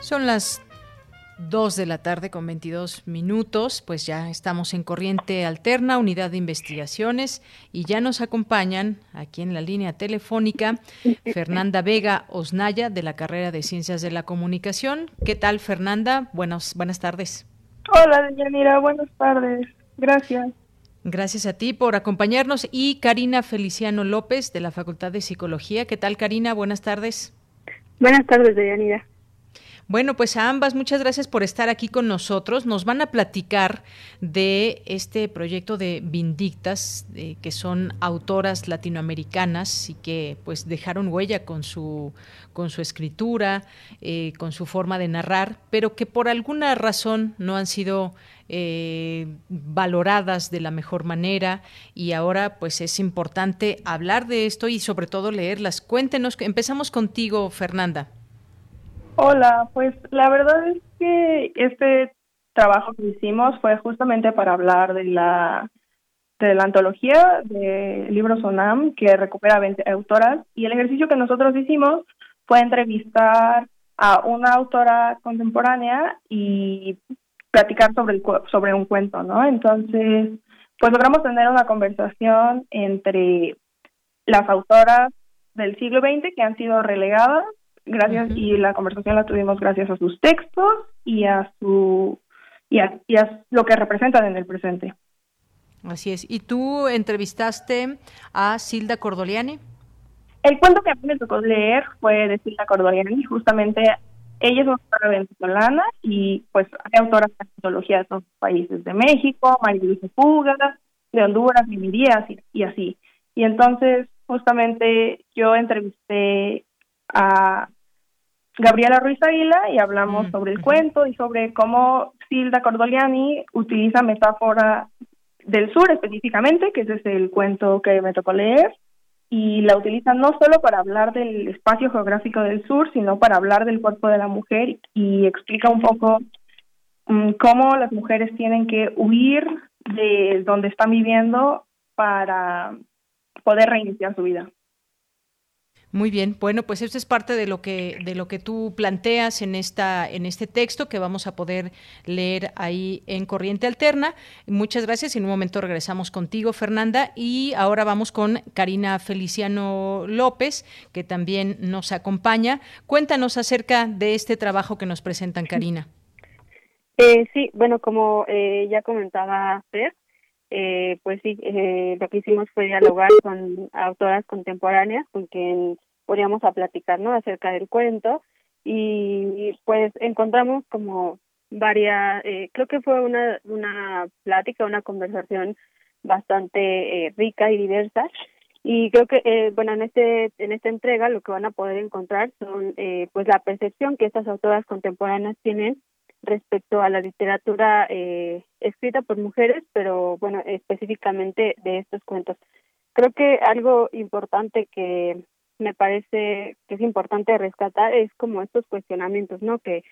Son las 2 de la tarde con 22 minutos, pues ya estamos en Corriente Alterna, Unidad de Investigaciones, y ya nos acompañan aquí en la línea telefónica Fernanda Vega Osnaya de la carrera de Ciencias de la Comunicación. ¿Qué tal, Fernanda? Buenas, buenas tardes. Hola, Deyanira, buenas tardes. Gracias. Gracias a ti por acompañarnos. Y Karina Feliciano López de la Facultad de Psicología. ¿Qué tal, Karina? Buenas tardes. Buenas tardes, Deyanira. Bueno, pues a ambas muchas gracias por estar aquí con nosotros. Nos van a platicar de este proyecto de Vindictas, eh, que son autoras latinoamericanas y que pues dejaron huella con su con su escritura, eh, con su forma de narrar, pero que por alguna razón no han sido eh, valoradas de la mejor manera y ahora pues es importante hablar de esto y sobre todo leerlas. Cuéntenos, empezamos contigo, Fernanda. Hola, pues la verdad es que este trabajo que hicimos fue justamente para hablar de la de la antología de libros ONAM que recupera 20 autoras y el ejercicio que nosotros hicimos fue entrevistar a una autora contemporánea y platicar sobre el sobre un cuento, ¿no? Entonces, pues logramos tener una conversación entre las autoras del siglo XX que han sido relegadas gracias y la conversación la tuvimos gracias a sus textos y a su y a, lo que representan en el presente. Así es. ¿Y tú entrevistaste a Silda Cordoliani? El cuento que a mí me tocó leer fue de Silda Cordoliani. Justamente ella es una autora venezolana y pues hay autoras de antología de otros países, de México, María Luisa Fuga, de Honduras, Mimi Díaz y, y así. Y entonces justamente yo entrevisté a Gabriela Ruiz Aguila y hablamos mm, sobre el cuento y sobre cómo Silda Cordoliani utiliza metáfora del sur específicamente, que ese es el cuento que me tocó leer, y la utiliza no solo para hablar del espacio geográfico del sur, sino para hablar del cuerpo de la mujer y explica un poco mm, cómo las mujeres tienen que huir de donde están viviendo para poder reiniciar su vida. Muy bien, bueno, pues esto es parte de lo que de lo que tú planteas en esta en este texto que vamos a poder leer ahí en Corriente Alterna. Muchas gracias y en un momento regresamos contigo, Fernanda, y ahora vamos con Karina Feliciano López, que también nos acompaña. Cuéntanos acerca de este trabajo que nos presentan, Karina. Eh, sí, bueno, como eh, ya comentaba Fer, eh, pues sí, eh, lo que hicimos fue dialogar con autoras contemporáneas con quien podíamos a platicar, ¿no? Acerca del cuento y, pues encontramos como varias, eh, creo que fue una, una plática, una conversación bastante eh, rica y diversa y creo que eh, bueno en este en esta entrega lo que van a poder encontrar son eh, pues la percepción que estas autoras contemporáneas tienen respecto a la literatura eh, escrita por mujeres, pero bueno, específicamente de estos cuentos. Creo que algo importante que me parece que es importante rescatar es como estos cuestionamientos, ¿no? Que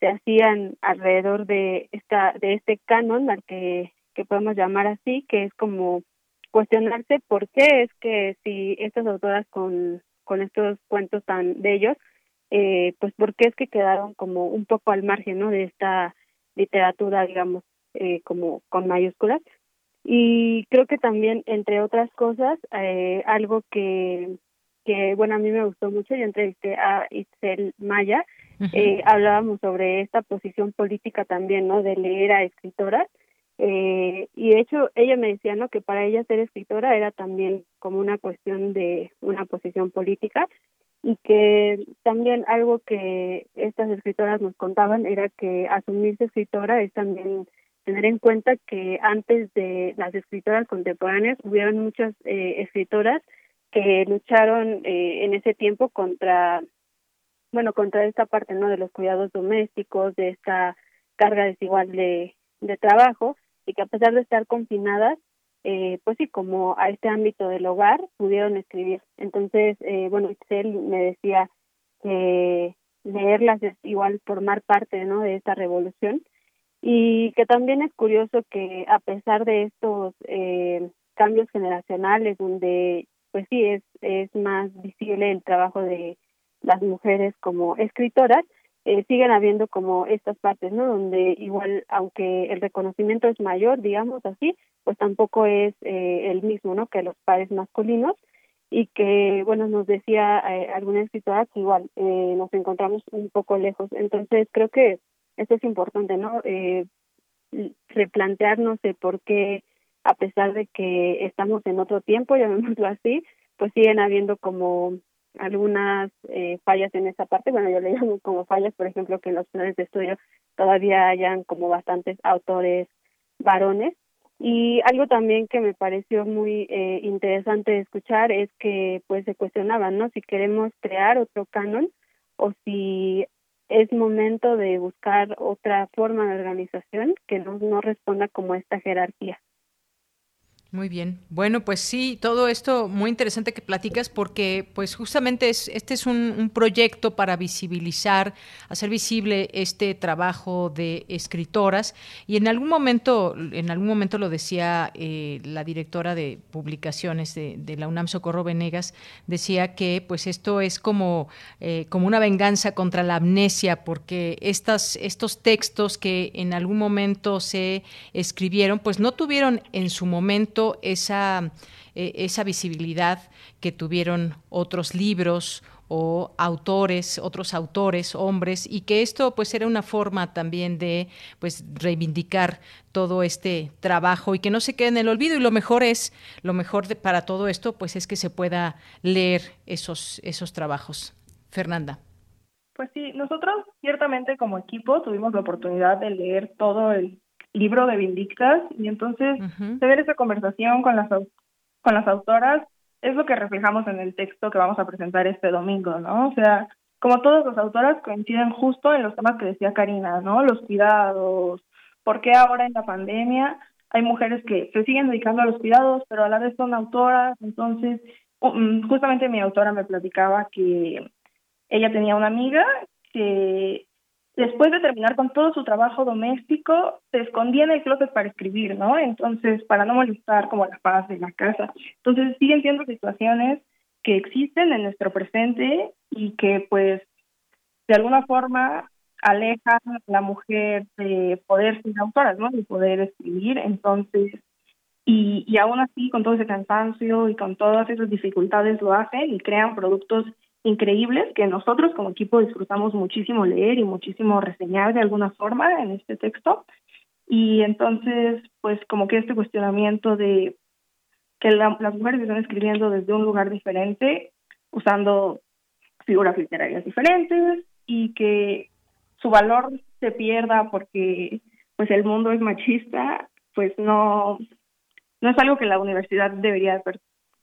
se hacían alrededor de esta de este canon al que que podemos llamar así, que es como cuestionarse por qué es que si estas autoras con con estos cuentos tan bellos eh, pues porque es que quedaron como un poco al margen ¿no? de esta literatura, digamos, eh, como con mayúsculas. Y creo que también, entre otras cosas, eh, algo que, que, bueno, a mí me gustó mucho, yo entrevisté a Itzel Maya, eh, hablábamos sobre esta posición política también, ¿no? De leer a escritoras. Eh, y de hecho, ella me decía, ¿no? Que para ella ser escritora era también como una cuestión de una posición política y que también algo que estas escritoras nos contaban era que asumirse escritora es también tener en cuenta que antes de las escritoras contemporáneas hubieron muchas eh, escritoras que lucharon eh, en ese tiempo contra bueno contra esta parte no de los cuidados domésticos de esta carga desigual de, de trabajo y que a pesar de estar confinadas eh, pues sí, como a este ámbito del hogar pudieron escribir. Entonces, eh, bueno, Excel me decía que leerlas es igual formar parte ¿no? de esta revolución y que también es curioso que a pesar de estos eh, cambios generacionales donde pues sí es, es más visible el trabajo de las mujeres como escritoras, eh, siguen habiendo como estas partes, ¿no? Donde igual, aunque el reconocimiento es mayor, digamos así, pues tampoco es eh, el mismo, ¿no? Que los pares masculinos y que, bueno, nos decía eh, alguna escritora que igual eh, nos encontramos un poco lejos. Entonces, creo que esto es importante, ¿no? Eh, replantearnos de por qué, a pesar de que estamos en otro tiempo, llamémoslo así, pues siguen habiendo como algunas eh, fallas en esa parte, bueno, yo le llamo como fallas, por ejemplo, que en los planes de estudio todavía hayan como bastantes autores varones. Y algo también que me pareció muy eh, interesante escuchar es que pues se cuestionaban, ¿no? Si queremos crear otro canon o si es momento de buscar otra forma de organización que no, no responda como esta jerarquía. Muy bien. Bueno, pues sí, todo esto muy interesante que platicas porque pues justamente es, este es un, proyecto para visibilizar, hacer visible este trabajo de escritoras y en algún momento, en algún momento lo decía eh, la directora de publicaciones de, la UNAM Socorro Venegas, decía que pues esto es como, eh, como una venganza contra la amnesia porque estas, estos textos que en algún momento se escribieron pues no tuvieron en su momento esa, eh, esa visibilidad que tuvieron otros libros o autores, otros autores, hombres, y que esto pues era una forma también de pues reivindicar todo este trabajo y que no se quede en el olvido y lo mejor es, lo mejor para todo esto pues es que se pueda leer esos, esos trabajos. Fernanda. Pues sí, nosotros ciertamente como equipo tuvimos la oportunidad de leer todo el libro de Vindictas y entonces tener esa conversación con las con las autoras es lo que reflejamos en el texto que vamos a presentar este domingo, ¿no? O sea, como todas las autoras coinciden justo en los temas que decía Karina, ¿no? Los cuidados, por qué ahora en la pandemia hay mujeres que se siguen dedicando a los cuidados, pero a la vez son autoras, entonces um, justamente mi autora me platicaba que ella tenía una amiga que después de terminar con todo su trabajo doméstico, se escondía en el closet para escribir, ¿no? Entonces, para no molestar como la paz de la casa. Entonces, siguen siendo situaciones que existen en nuestro presente y que, pues, de alguna forma alejan a la mujer de poder ser autora, ¿no? De poder escribir. Entonces, y, y aún así, con todo ese cansancio y con todas esas dificultades lo hacen y crean productos increíbles que nosotros como equipo disfrutamos muchísimo leer y muchísimo reseñar de alguna forma en este texto. Y entonces, pues como que este cuestionamiento de que las mujeres están escribiendo desde un lugar diferente, usando figuras literarias diferentes y que su valor se pierda porque pues el mundo es machista, pues no no es algo que la universidad debería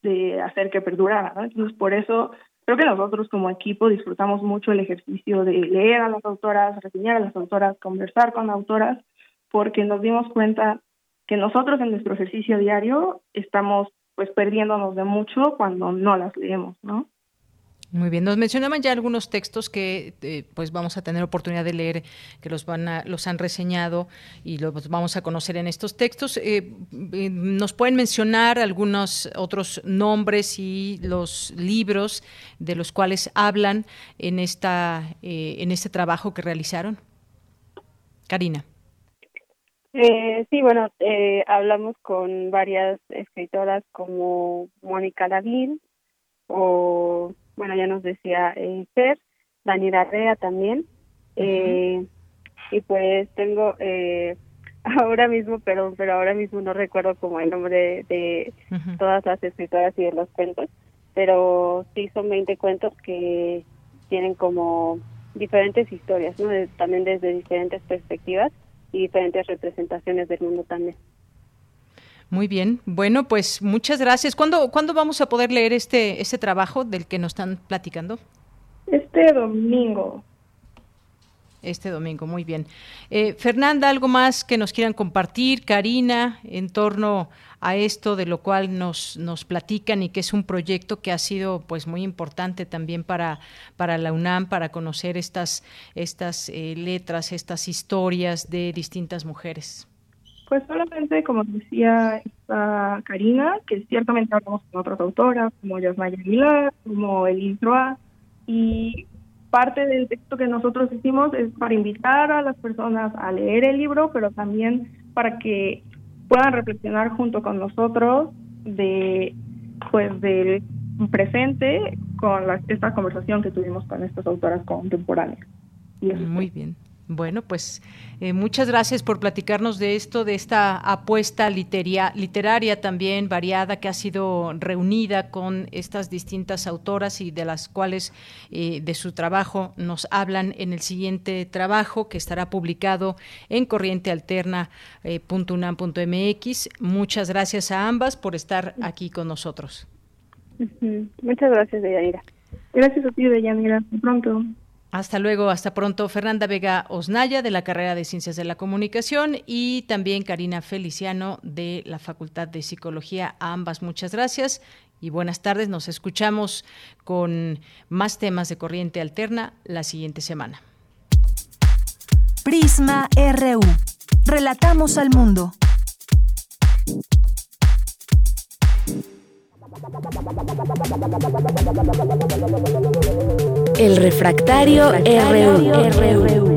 de hacer que perdurara, ¿no? Entonces por eso Creo que nosotros como equipo disfrutamos mucho el ejercicio de leer a las autoras, reseñar a las autoras, conversar con autoras, porque nos dimos cuenta que nosotros en nuestro ejercicio diario estamos pues perdiéndonos de mucho cuando no las leemos, ¿no? Muy bien, nos mencionaban ya algunos textos que eh, pues vamos a tener oportunidad de leer, que los van a, los han reseñado y los vamos a conocer en estos textos. Eh, eh, ¿Nos pueden mencionar algunos otros nombres y los libros de los cuales hablan en esta en este trabajo que realizaron? Karina. sí, bueno, hablamos con varias escritoras como Mónica Lavín o bueno, ya nos decía eh, Fer, Dani Rea también, eh, y pues tengo eh, ahora mismo, pero pero ahora mismo no recuerdo como el nombre de, todas las escritoras y de los cuentos, pero sí son 20 cuentos que tienen como diferentes historias, ¿no? también desde diferentes perspectivas y diferentes representaciones del mundo también. Muy bien. Bueno, pues muchas gracias. ¿Cuándo, ¿cuándo vamos a poder leer este, este trabajo del que nos están platicando? Este domingo. Este domingo, muy bien. Eh, Fernanda, ¿algo más que nos quieran compartir? Karina, en torno a esto de lo cual nos, nos platican y que es un proyecto que ha sido pues muy importante también para, para la UNAM, para conocer estas, estas eh, letras, estas historias de distintas mujeres. Pues solamente, como decía Karina, que ciertamente hablamos con otras autoras, como Yasmaya Aguilar, como Roa, y parte del texto que nosotros hicimos es para invitar a las personas a leer el libro, pero también para que puedan reflexionar junto con nosotros de pues del presente con esta conversación que tuvimos con estas autoras contemporáneas. Muy bien. Bueno, pues eh, muchas gracias por platicarnos de esto, de esta apuesta literaria también variada que ha sido reunida con estas distintas autoras y de las cuales eh, de su trabajo nos hablan en el siguiente trabajo que estará publicado en corrientealterna.unam.mx. Eh, muchas gracias a ambas por estar aquí con nosotros. Muchas gracias, Deyanira. Gracias a ti, Deyanira. Pronto. Hasta luego, hasta pronto. Fernanda Vega Osnaya de la carrera de Ciencias de la Comunicación y también Karina Feliciano de la Facultad de Psicología. A ambas muchas gracias y buenas tardes. Nos escuchamos con más temas de corriente alterna la siguiente semana. Prisma RU. Relatamos al mundo. El refractario, RU.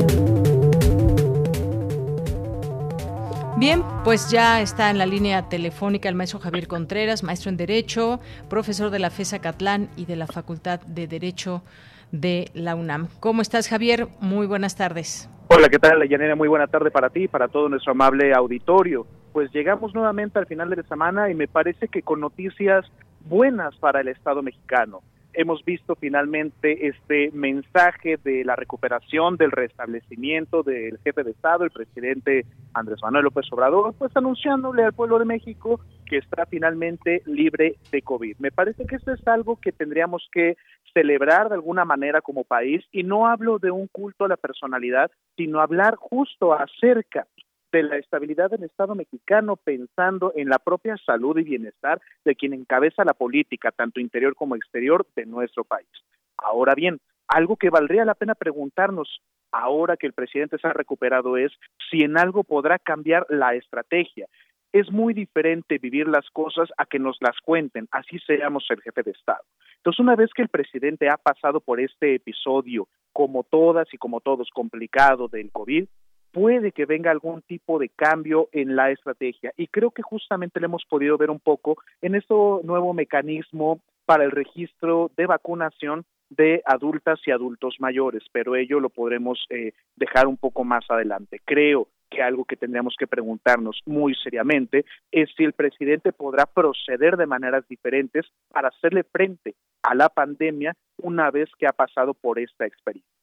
Bien, pues ya está en la línea telefónica el maestro Javier Contreras, maestro en Derecho, profesor de la FESA Catlán y de la Facultad de Derecho de la UNAM. ¿Cómo estás, Javier? Muy buenas tardes. Hola, ¿qué tal, Yanera? Muy buena tarde para ti y para todo nuestro amable auditorio. Pues llegamos nuevamente al final de la semana y me parece que con noticias buenas para el Estado mexicano hemos visto finalmente este mensaje de la recuperación, del restablecimiento del jefe de Estado, el presidente Andrés Manuel López Obrador, pues anunciándole al pueblo de México que está finalmente libre de COVID. Me parece que esto es algo que tendríamos que celebrar de alguna manera como país y no hablo de un culto a la personalidad, sino hablar justo acerca de la estabilidad del Estado mexicano, pensando en la propia salud y bienestar de quien encabeza la política, tanto interior como exterior, de nuestro país. Ahora bien, algo que valdría la pena preguntarnos ahora que el presidente se ha recuperado es si en algo podrá cambiar la estrategia. Es muy diferente vivir las cosas a que nos las cuenten, así seamos el jefe de Estado. Entonces, una vez que el presidente ha pasado por este episodio, como todas y como todos, complicado del COVID, puede que venga algún tipo de cambio en la estrategia. Y creo que justamente lo hemos podido ver un poco en este nuevo mecanismo para el registro de vacunación de adultas y adultos mayores, pero ello lo podremos eh, dejar un poco más adelante. Creo que algo que tendríamos que preguntarnos muy seriamente es si el presidente podrá proceder de maneras diferentes para hacerle frente a la pandemia una vez que ha pasado por esta experiencia.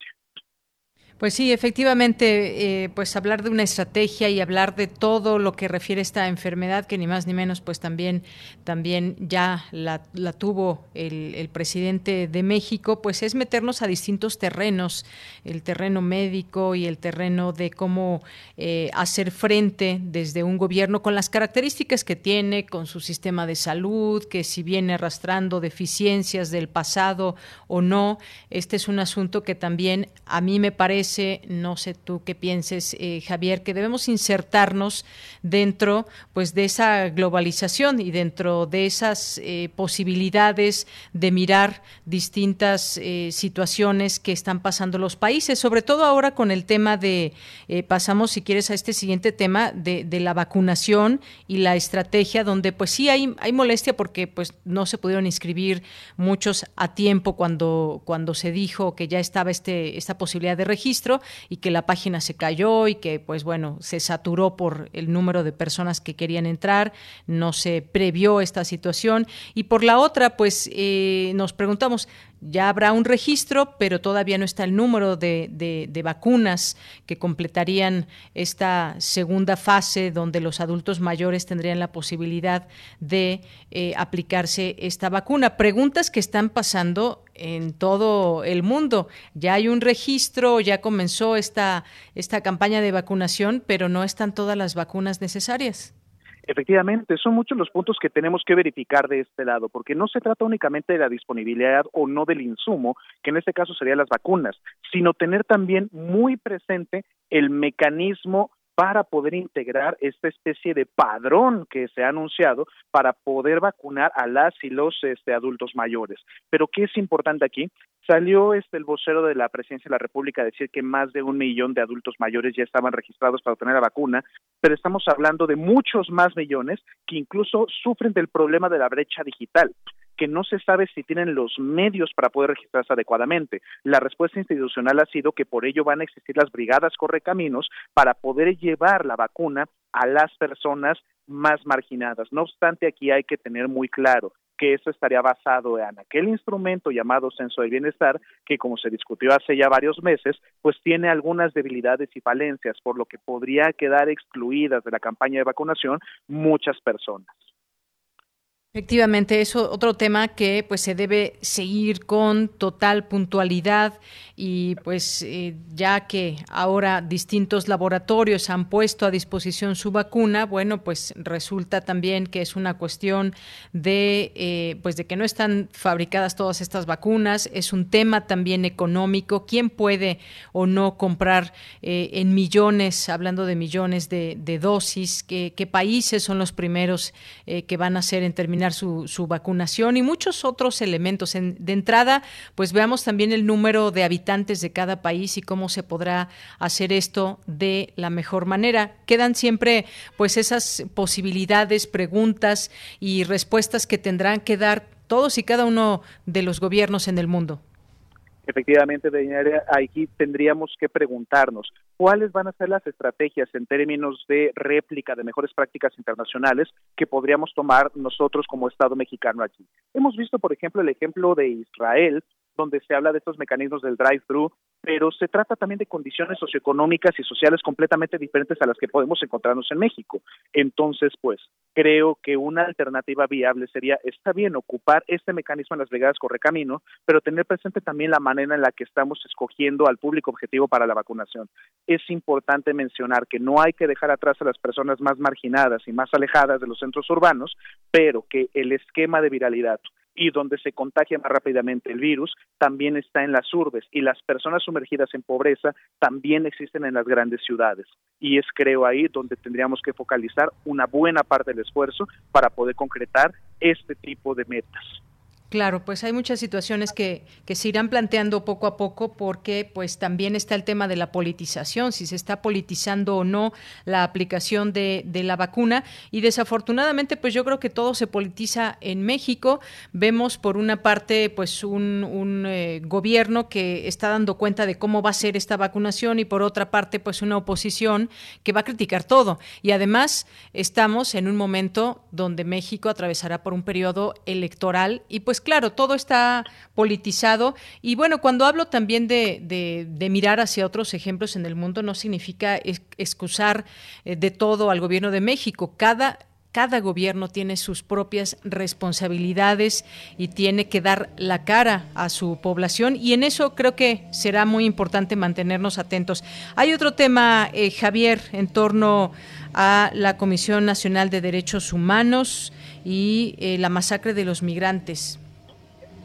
Pues sí, efectivamente, eh, pues hablar de una estrategia y hablar de todo lo que refiere a esta enfermedad, que ni más ni menos, pues también, también ya la, tuvo el, presidente de México, pues es meternos a distintos terrenos, el terreno médico y el terreno de cómo eh, hacer frente desde un gobierno con las características que tiene, con su sistema de salud, que si viene arrastrando deficiencias del pasado o no, este es un asunto que también a mí me parece no sé tú qué pienses, eh, Javier, que debemos insertarnos dentro pues de esa globalización y dentro de esas eh, posibilidades de mirar distintas eh, situaciones que están pasando los países, sobre todo ahora con el tema de, pasamos si quieres a este siguiente tema de, de, la vacunación y la estrategia, donde pues sí hay, hay molestia porque pues no se pudieron inscribir muchos a tiempo cuando, cuando se dijo que ya estaba este, esta posibilidad de registro y que la página se cayó y que pues bueno, se saturó por el número de personas que querían entrar, no se previó esta situación. Y por la otra pues eh, nos preguntamos, ya habrá un registro, pero todavía no está el número de, vacunas que completarían esta segunda fase donde los adultos mayores tendrían la posibilidad de eh, aplicarse esta vacuna. Preguntas que están pasando en todo el mundo. Ya hay un registro, ya comenzó esta, esta campaña de vacunación, pero no están todas las vacunas necesarias. Efectivamente, son muchos los puntos que tenemos que verificar de este lado, porque no se trata únicamente de la disponibilidad o no del insumo, que en este caso serían las vacunas, sino tener también muy presente el mecanismo para poder integrar esta especie de padrón que se ha anunciado para poder vacunar a las y los este, adultos mayores. Pero ¿qué es importante aquí? Salió este el vocero de la Presidencia de la República a decir que más de un millón de adultos mayores ya estaban registrados para obtener la vacuna, pero estamos hablando de muchos más millones que incluso sufren del problema de la brecha digital que no se sabe si tienen los medios para poder registrarse adecuadamente. La respuesta institucional ha sido que por ello van a existir las brigadas correcaminos para poder llevar la vacuna a las personas más marginadas. No obstante, aquí hay que tener muy claro que eso estaría basado en aquel instrumento llamado censo del bienestar, que como se discutió hace ya varios meses, pues tiene algunas debilidades y falencias, por lo que podría quedar excluidas de la campaña de vacunación muchas personas. Efectivamente, eso otro tema que pues se debe seguir con total puntualidad y pues eh, ya que ahora distintos laboratorios han puesto a disposición su vacuna, bueno pues resulta también que es una cuestión de eh, pues de que no están fabricadas todas estas vacunas, es un tema también económico, quién puede o no comprar eh, en millones, hablando de millones de, dosis, ¿Qué, qué países son los primeros que van a hacer en términos su, su vacunación y muchos otros elementos. de entrada, pues veamos también el número de habitantes de cada país y cómo se podrá hacer esto de la mejor manera. Quedan siempre pues esas posibilidades, preguntas y respuestas que tendrán que dar todos y cada uno de los gobiernos en el mundo. Efectivamente, aquí tendríamos que preguntarnos cuáles van a ser las estrategias en términos de réplica de mejores prácticas internacionales que podríamos tomar nosotros como Estado mexicano aquí. Hemos visto, por ejemplo, el ejemplo de Israel, donde se habla de estos mecanismos del drive-thru, pero se trata también de condiciones socioeconómicas y sociales completamente diferentes a las que podemos encontrarnos en México. Entonces, pues, creo que una alternativa viable sería, está bien, ocupar este mecanismo en las brigadas Correcamino, pero tener presente también la manera en la que estamos escogiendo al público objetivo para la vacunación. Es importante mencionar que no hay que dejar atrás a las personas más marginadas y más alejadas de los centros urbanos, pero que el esquema de viralidad y donde se contagia más rápidamente el virus también está en las urbes y las personas sumergidas en pobreza también existen en las grandes ciudades. Y es creo ahí donde tendríamos que focalizar una buena parte del esfuerzo para poder concretar este tipo de metas. Claro, pues hay muchas situaciones que, que, se irán planteando poco a poco porque pues también está el tema de la politización, si se está politizando o no la aplicación de, de la vacuna y desafortunadamente pues yo creo que todo se politiza en México. Vemos por una parte pues un, un eh, gobierno que está dando cuenta de cómo va a ser esta vacunación y por otra parte pues una oposición que va a criticar todo y además estamos en un momento donde México atravesará por un periodo electoral y pues claro, todo está politizado. Y bueno, cuando hablo también de, mirar hacia otros ejemplos en el mundo, no significa excusar eh, de todo al gobierno de México. Cada cada gobierno tiene sus propias responsabilidades y tiene que dar la cara a su población y en eso creo que será muy importante mantenernos atentos. Hay otro tema, eh, Javier, en torno a la Comisión Nacional de Derechos Humanos y eh, la masacre de los migrantes.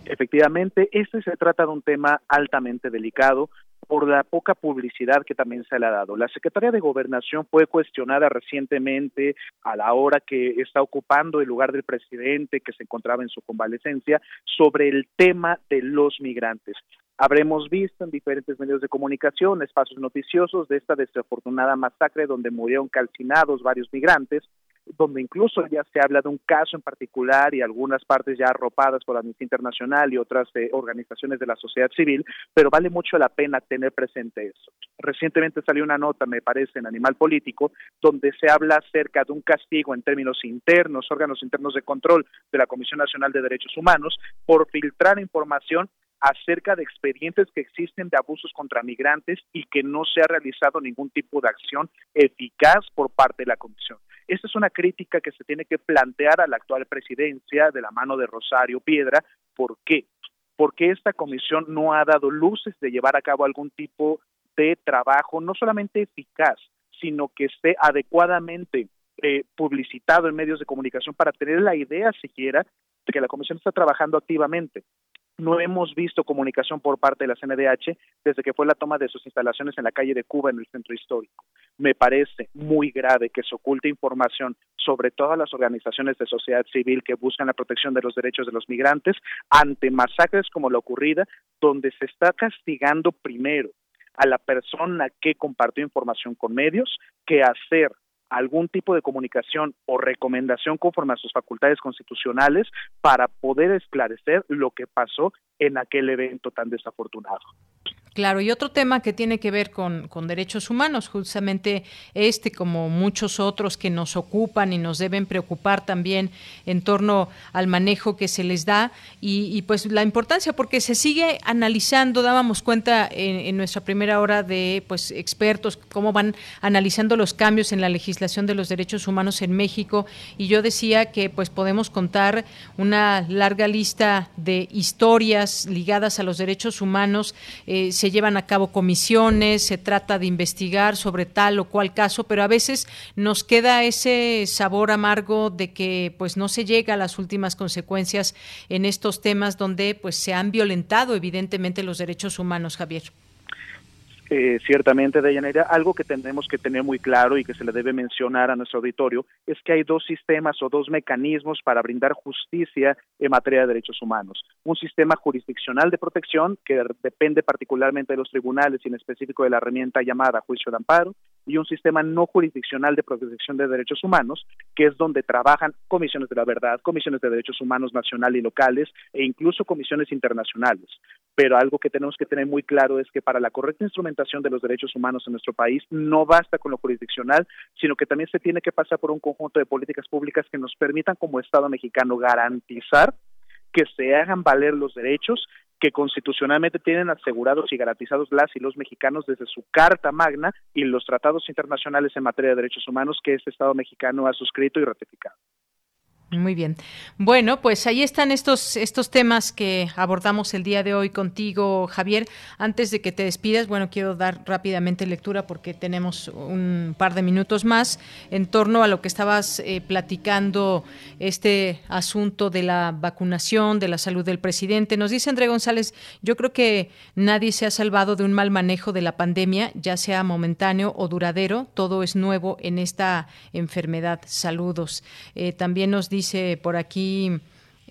Efectivamente, este se trata de un tema altamente delicado por la poca publicidad que también se le ha dado. La Secretaría de Gobernación fue cuestionada recientemente a la hora que está ocupando el lugar del presidente que se encontraba en su convalecencia sobre el tema de los migrantes. Habremos visto en diferentes medios de comunicación espacios noticiosos de esta desafortunada masacre donde murieron calcinados varios migrantes donde incluso ya se habla de un caso en particular y algunas partes ya arropadas por Amnistía Internacional y otras eh, organizaciones de la sociedad civil, pero vale mucho la pena tener presente eso. Recientemente salió una nota, me parece, en Animal Político, donde se habla acerca de un castigo en términos internos, órganos internos de control de la Comisión Nacional de Derechos Humanos, por filtrar información acerca de expedientes que existen de abusos contra migrantes y que no se ha realizado ningún tipo de acción eficaz por parte de la Comisión. Esta es una crítica que se tiene que plantear a la actual presidencia de la mano de Rosario Piedra. ¿Por qué? Porque esta comisión no ha dado luces de llevar a cabo algún tipo de trabajo, no solamente eficaz, sino que esté adecuadamente eh, publicitado en medios de comunicación para tener la idea siquiera de que la comisión está trabajando activamente. No hemos visto comunicación por parte de la CNDH desde que fue la toma de sus instalaciones en la calle de Cuba en el centro histórico. Me parece muy grave que se oculte información sobre todas las organizaciones de sociedad civil que buscan la protección de los derechos de los migrantes ante masacres como la ocurrida, donde se está castigando primero a la persona que compartió información con medios que hacer algún tipo de comunicación o recomendación conforme a sus facultades constitucionales para poder esclarecer lo que pasó en aquel evento tan desafortunado. Claro, y otro tema que tiene que ver con, derechos humanos, justamente este, como muchos otros que nos ocupan y nos deben preocupar también en torno al manejo que se les da y, pues la importancia, porque se sigue analizando, dábamos cuenta en, nuestra primera hora de pues expertos, cómo van analizando los cambios en la legislación de los derechos humanos en México, y yo decía que pues podemos contar una larga lista de historias ligadas a los derechos humanos. Eh, llevan a cabo comisiones, se trata de investigar sobre tal o cual caso, pero a veces nos queda ese sabor amargo de que pues no se llega a las últimas consecuencias en estos temas donde pues se han violentado evidentemente los derechos humanos, Javier. Eh, ciertamente, Deyanira, algo que tenemos que tener muy claro y que se le debe mencionar a nuestro auditorio es que hay dos sistemas o dos mecanismos para brindar justicia en materia de derechos humanos. Un sistema jurisdiccional de protección que depende particularmente de los tribunales y en específico de la herramienta llamada juicio de amparo y un sistema no jurisdiccional de protección de derechos humanos, que es donde trabajan comisiones de la verdad, comisiones de derechos humanos nacionales y locales e incluso comisiones internacionales. Pero algo que tenemos que tener muy claro es que para la correcta instrumentación de los derechos humanos en nuestro país no basta con lo jurisdiccional, sino que también se tiene que pasar por un conjunto de políticas públicas que nos permitan como Estado mexicano garantizar que se hagan valer los derechos que constitucionalmente tienen asegurados y garantizados las y los mexicanos desde su Carta Magna y los tratados internacionales en materia de derechos humanos que este Estado mexicano ha suscrito y ratificado. Muy bien. Bueno, pues ahí están estos, estos temas que abordamos el día de hoy contigo, Javier. Antes de que te despidas, bueno, quiero dar rápidamente lectura porque tenemos un par de minutos más en torno a lo que estabas eh, platicando, este asunto de la vacunación, de la salud del presidente. Nos dice André González, yo creo que nadie se ha salvado de un mal manejo de la pandemia, ya sea momentáneo o duradero. Todo es nuevo en esta enfermedad. Saludos. Eh, también nos dice dice por aquí,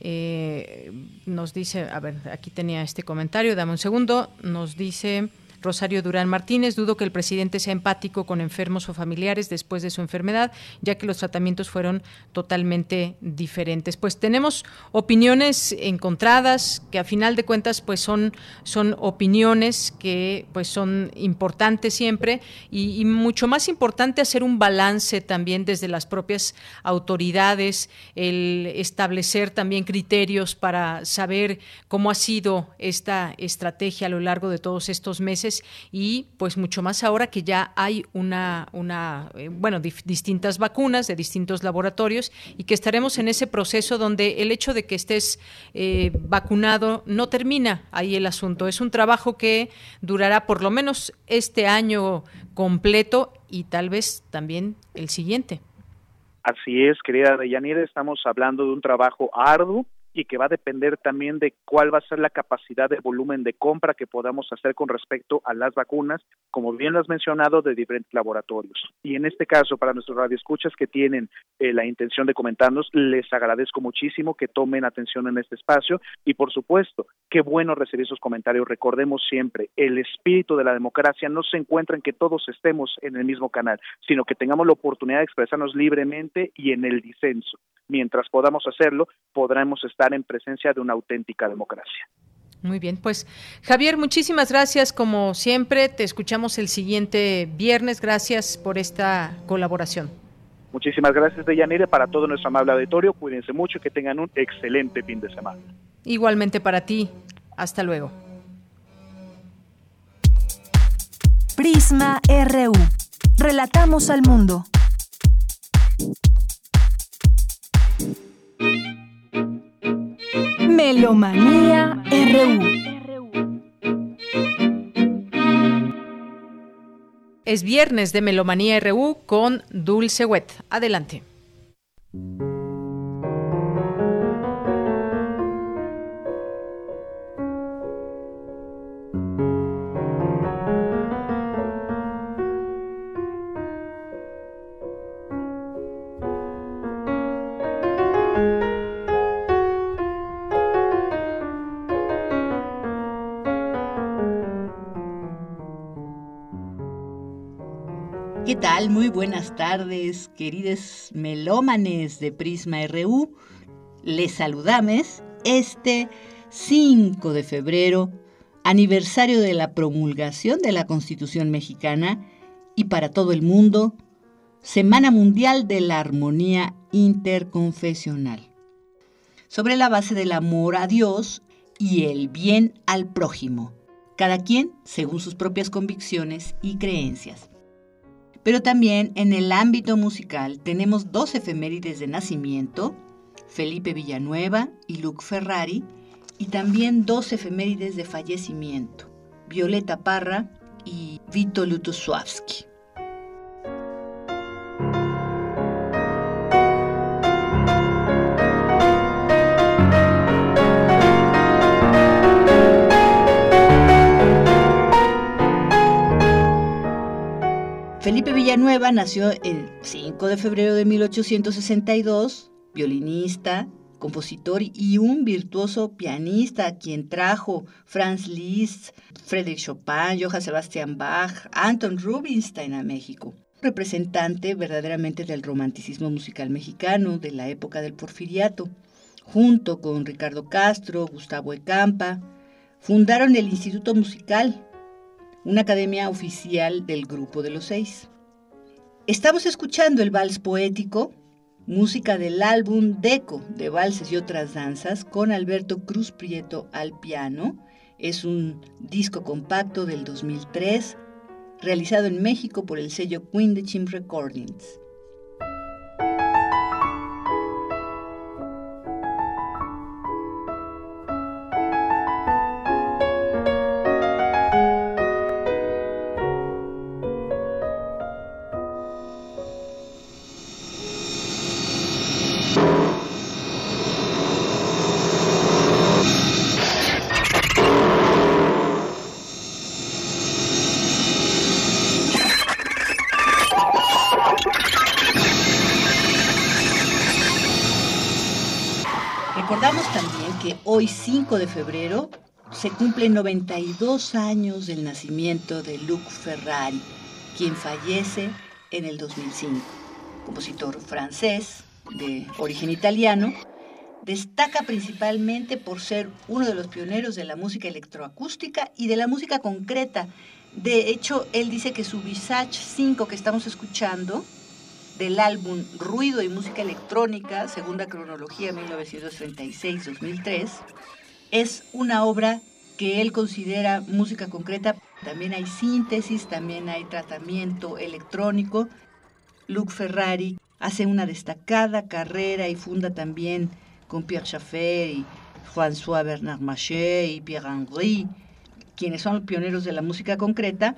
eh, nos dice, a ver, aquí tenía este comentario, dame un segundo, nos dice... Rosario Durán Martínez, dudo que el presidente sea empático con enfermos o familiares después de su enfermedad, ya que los tratamientos fueron totalmente diferentes. Pues tenemos opiniones encontradas, que a final de cuentas pues son, son opiniones que pues son importantes siempre y, y mucho más importante hacer un balance también desde las propias autoridades, el establecer también criterios para saber cómo ha sido esta estrategia a lo largo de todos estos meses y pues mucho más ahora que ya hay una, una eh, bueno, distintas vacunas de distintos laboratorios y que estaremos en ese proceso donde el hecho de que estés eh, vacunado no termina ahí el asunto. Es un trabajo que durará por lo menos este año completo y tal vez también el siguiente. Así es, querida Deyanira, estamos hablando de un trabajo arduo y que va a depender también de cuál va a ser la capacidad de volumen de compra que podamos hacer con respecto a las vacunas, como bien lo has mencionado, de diferentes laboratorios. Y en este caso, para nuestros radioescuchas que tienen eh, la intención de comentarnos, les agradezco muchísimo que tomen atención en este espacio y, por supuesto, qué bueno recibir esos comentarios. Recordemos siempre, el espíritu de la democracia no se encuentra en que todos estemos en el mismo canal, sino que tengamos la oportunidad de expresarnos libremente y en el disenso. Mientras podamos hacerlo, podremos estar en presencia de una auténtica democracia. Muy bien, pues Javier, muchísimas gracias como siempre. Te escuchamos el siguiente viernes. Gracias por esta colaboración. Muchísimas gracias, Deyanire, para todo nuestro amable auditorio. Cuídense mucho y que tengan un excelente fin de semana. Igualmente para ti. Hasta luego. Prisma RU. Relatamos al mundo. Melomanía RU. Es viernes de Melomanía RU con Dulce Wet. Adelante. Buenas tardes, queridos melómanes de Prisma RU. Les saludamos este 5 de febrero, aniversario de la promulgación de la Constitución mexicana y para todo el mundo, Semana Mundial de la Armonía Interconfesional. Sobre la base del amor a Dios y el bien al prójimo, cada quien según sus propias convicciones y creencias. Pero también en el ámbito musical tenemos dos efemérides de nacimiento, Felipe Villanueva y Luke Ferrari, y también dos efemérides de fallecimiento, Violeta Parra y Vito Lutosławski. Felipe Villanueva nació el 5 de febrero de 1862, violinista, compositor y un virtuoso pianista, quien trajo Franz Liszt, Friedrich Chopin, Johann Sebastian Bach, Anton Rubinstein a México. Representante verdaderamente del romanticismo musical mexicano de la época del porfiriato. Junto con Ricardo Castro, Gustavo Ecampa, fundaron el Instituto Musical, una academia oficial del Grupo de los Seis. Estamos escuchando el vals poético, música del álbum Deco de valses y otras danzas con Alberto Cruz Prieto al piano. Es un disco compacto del 2003 realizado en México por el sello Queen de Chim Recordings. Hoy 5 de febrero se cumplen 92 años del nacimiento de Luc Ferrari, quien fallece en el 2005. Compositor francés de origen italiano, destaca principalmente por ser uno de los pioneros de la música electroacústica y de la música concreta. De hecho, él dice que su Visage 5 que estamos escuchando del álbum Ruido y Música Electrónica, segunda cronología 1936-2003, es una obra que él considera música concreta. También hay síntesis, también hay tratamiento electrónico. Luc Ferrari hace una destacada carrera y funda también con Pierre Chaffet y François Bernard Maché y Pierre Henry, quienes son pioneros de la música concreta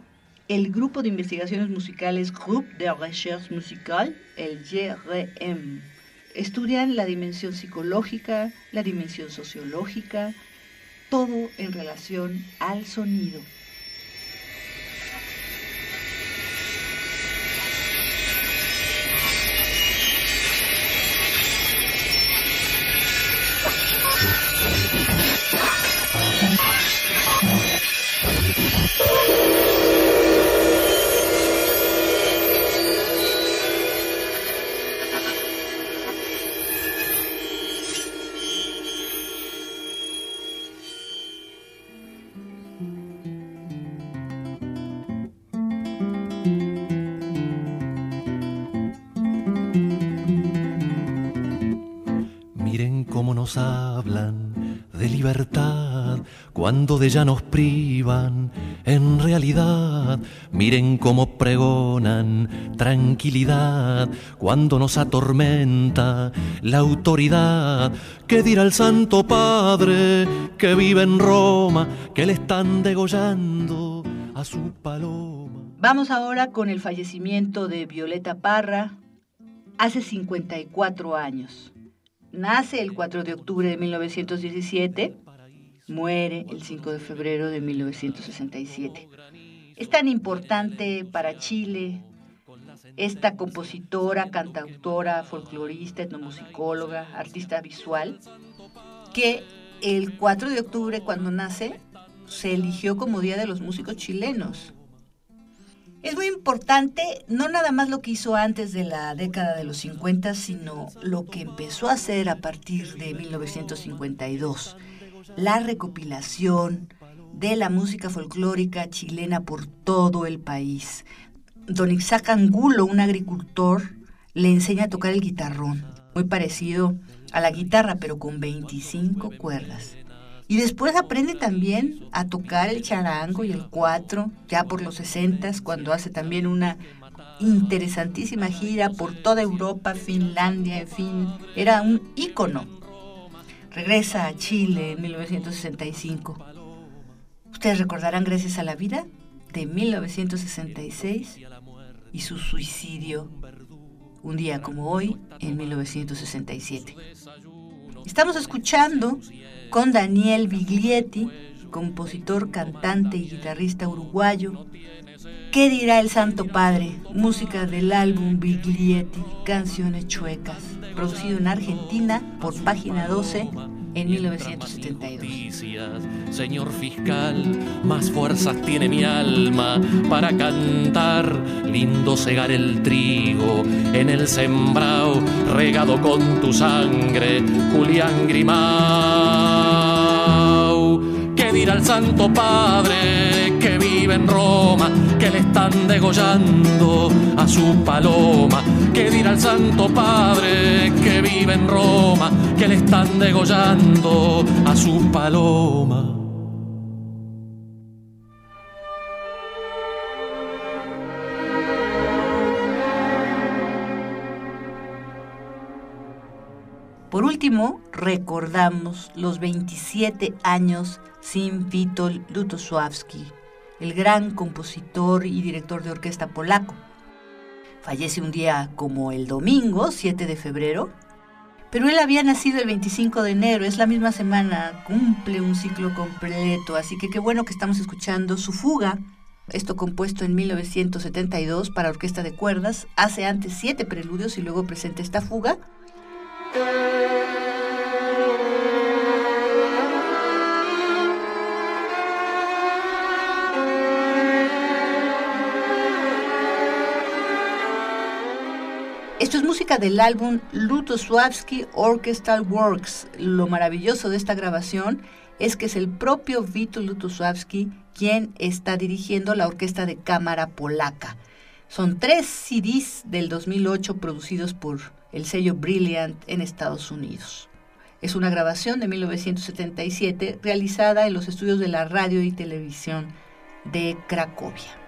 el Grupo de Investigaciones Musicales Groupe de Recherche Musicale, el GRM. Estudian la dimensión psicológica, la dimensión sociológica, todo en relación al sonido. Cuando de ella nos privan. En realidad, miren cómo pregonan tranquilidad cuando nos atormenta la autoridad. ¿Qué dirá el Santo Padre que vive en Roma, que le están degollando a su paloma? Vamos ahora con el fallecimiento de Violeta Parra hace 54 años. Nace el 4 de octubre de 1917, muere el 5 de febrero de 1967. Es tan importante para Chile esta compositora, cantautora, folclorista, etnomusicóloga, artista visual, que el 4 de octubre, cuando nace, se eligió como Día de los Músicos Chilenos. Es muy importante no nada más lo que hizo antes de la década de los 50, sino lo que empezó a hacer a partir de 1952. La recopilación de la música folclórica chilena por todo el país. Don Isaac Angulo, un agricultor, le enseña a tocar el guitarrón, muy parecido a la guitarra, pero con 25 cuerdas. Y después aprende también a tocar el charango y el cuatro, ya por los 60, cuando hace también una interesantísima gira por toda Europa, Finlandia, en fin, era un ícono. Regresa a Chile en 1965. Ustedes recordarán Gracias a la Vida de 1966 y su suicidio un día como hoy en 1967. Estamos escuchando con Daniel Biglietti, compositor, cantante y guitarrista uruguayo. ¿Qué dirá el Santo Padre? Música del álbum Biglietti, Canciones Chuecas, producido en Argentina por Página 12 en 1972. Señor fiscal, más fuerzas tiene mi alma para cantar, lindo cegar el trigo en el sembrado, regado con tu sangre, Julián Grimau. ¿Qué dirá el Santo Padre vive en Roma, que le están degollando a su paloma? ¿Qué dirá el Santo Padre que vive en Roma, que le están degollando a su paloma? Por último, recordamos los 27 años sin Witold Lutosławski, el gran compositor y director de orquesta polaco. Fallece un día como el domingo, 7 de febrero, pero él había nacido el 25 de enero, es la misma semana, cumple un ciclo completo, así que qué bueno que estamos escuchando su fuga, esto compuesto en 1972 para orquesta de cuerdas, hace antes siete preludios y luego presenta esta fuga. Esto es música del álbum Lutosławski Orchestral Works. Lo maravilloso de esta grabación es que es el propio Vito Lutosławski quien está dirigiendo la orquesta de cámara polaca. Son tres CDs del 2008 producidos por el sello Brilliant en Estados Unidos. Es una grabación de 1977 realizada en los estudios de la radio y televisión de Cracovia.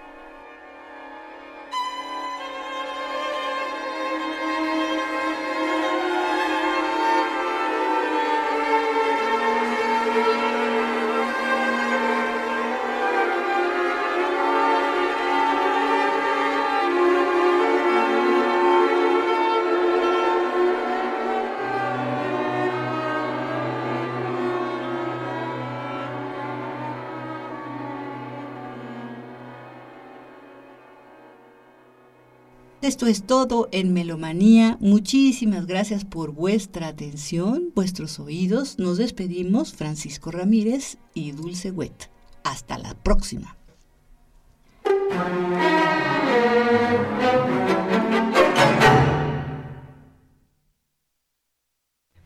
Esto es todo en Melomanía. Muchísimas gracias por vuestra atención, vuestros oídos. Nos despedimos Francisco Ramírez y Dulce Wet. Hasta la próxima.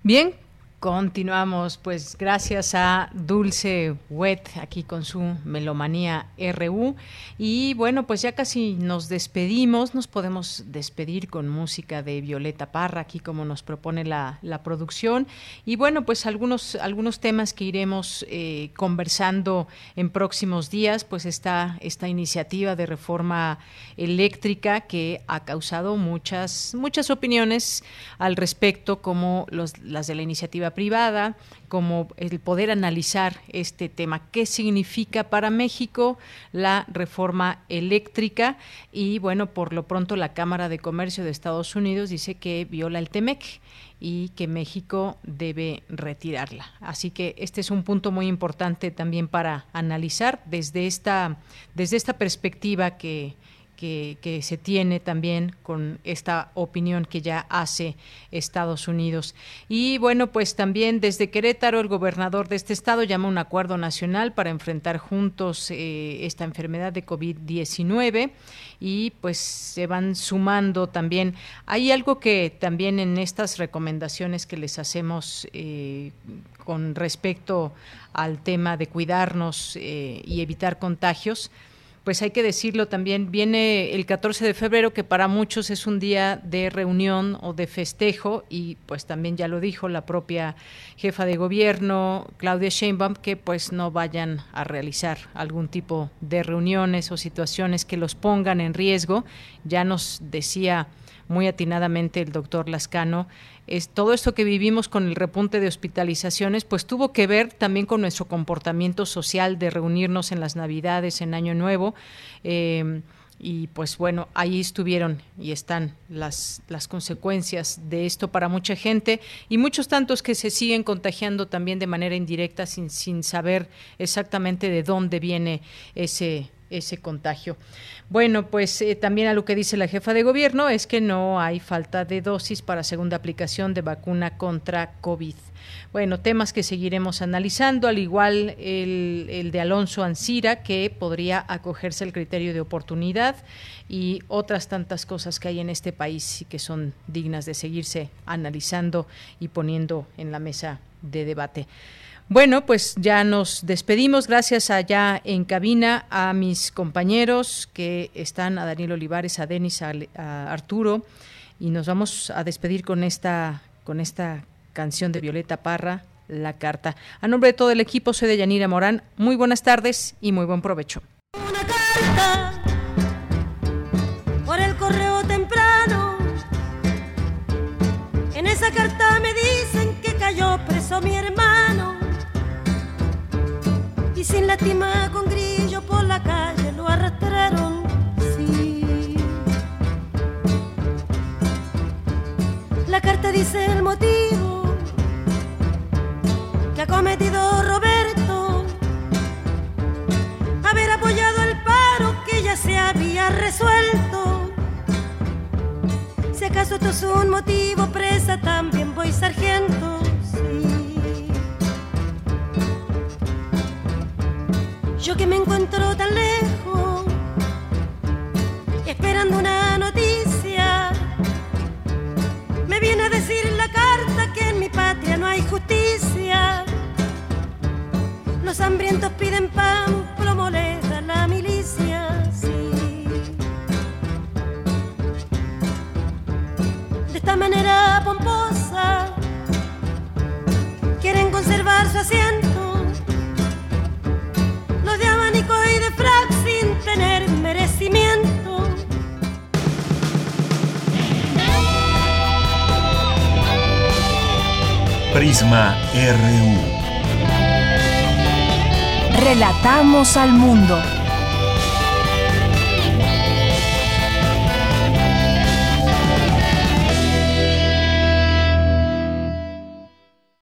Bien, Continuamos, pues gracias a Dulce Wet aquí con su Melomanía RU. Y bueno, pues ya casi nos despedimos, nos podemos despedir con música de Violeta Parra, aquí como nos propone la, producción. Y bueno, pues algunos, algunos temas que iremos eh, conversando en próximos días, pues está esta iniciativa de reforma eléctrica que ha causado muchas, muchas opiniones al respecto, como los, las de la iniciativa privada, como el poder analizar este tema. ¿Qué significa para México la reforma eléctrica? Y bueno, por lo pronto la Cámara de Comercio de Estados Unidos dice que viola el TEMEC y que México debe retirarla. Así que este es un punto muy importante también para analizar desde esta, desde esta perspectiva que, que, se tiene también con esta opinión que ya hace Estados Unidos. Y bueno, pues también desde Querétaro el gobernador de este estado llama un acuerdo nacional para enfrentar juntos eh, esta enfermedad de COVID-19 y pues se van sumando también. Hay algo que también en estas recomendaciones que les hacemos eh, con respecto al tema de cuidarnos eh, y evitar contagios, pues hay que decirlo también, viene el 14 de febrero, que para muchos es un día de reunión o de festejo, y pues también ya lo dijo la propia jefa de gobierno, Claudia Sheinbaum, que pues no vayan a realizar algún tipo de reuniones o situaciones que los pongan en riesgo. Ya nos decía muy atinadamente el doctor Lascano, es todo esto que vivimos con el repunte de hospitalizaciones, pues tuvo que ver también con nuestro comportamiento social de reunirnos en las Navidades, en Año Nuevo. Eh, y pues bueno, ahí estuvieron y están las, las consecuencias de esto para mucha gente y muchos tantos que se siguen contagiando también de manera indirecta sin, sin saber exactamente de dónde viene ese, ese contagio. Bueno, pues eh, también a lo que dice la jefa de gobierno es que no hay falta de dosis para segunda aplicación de vacuna contra COVID. Bueno, temas que seguiremos analizando, al igual el, el, de Alonso Ancira, que podría acogerse al criterio de oportunidad y otras tantas cosas que hay en este país y que son dignas de seguirse analizando y poniendo en la mesa de debate. Bueno, pues ya nos despedimos. Gracias allá en cabina a mis compañeros que están, a Daniel Olivares, a Denis, a, Arturo, y nos vamos a despedir con esta, con esta canción de Violeta Parra, La Carta. A nombre de todo el equipo, soy de Yanira Morán. Muy buenas tardes y muy buen provecho. Una carta por el correo temprano. En esa carta me dicen que cayó preso mi hermano y sin lástima con grillo por la calle lo arrastraron. Sí. La carta dice el motivo que ha cometido Roberto, haber apoyado el paro que ya se había resuelto. Si acaso esto es un motivo, presa también voy sargento. Yo que me encuentro tan lejos, esperando una noticia, me viene a decir la carta que en mi patria no hay justicia. Los hambrientos piden pan, plomo les da la milicia. Sí. De esta manera pomposa, quieren conservar su asiento de abanico y de frac sin tener merecimiento. Prisma RU. Relatamos al mundo.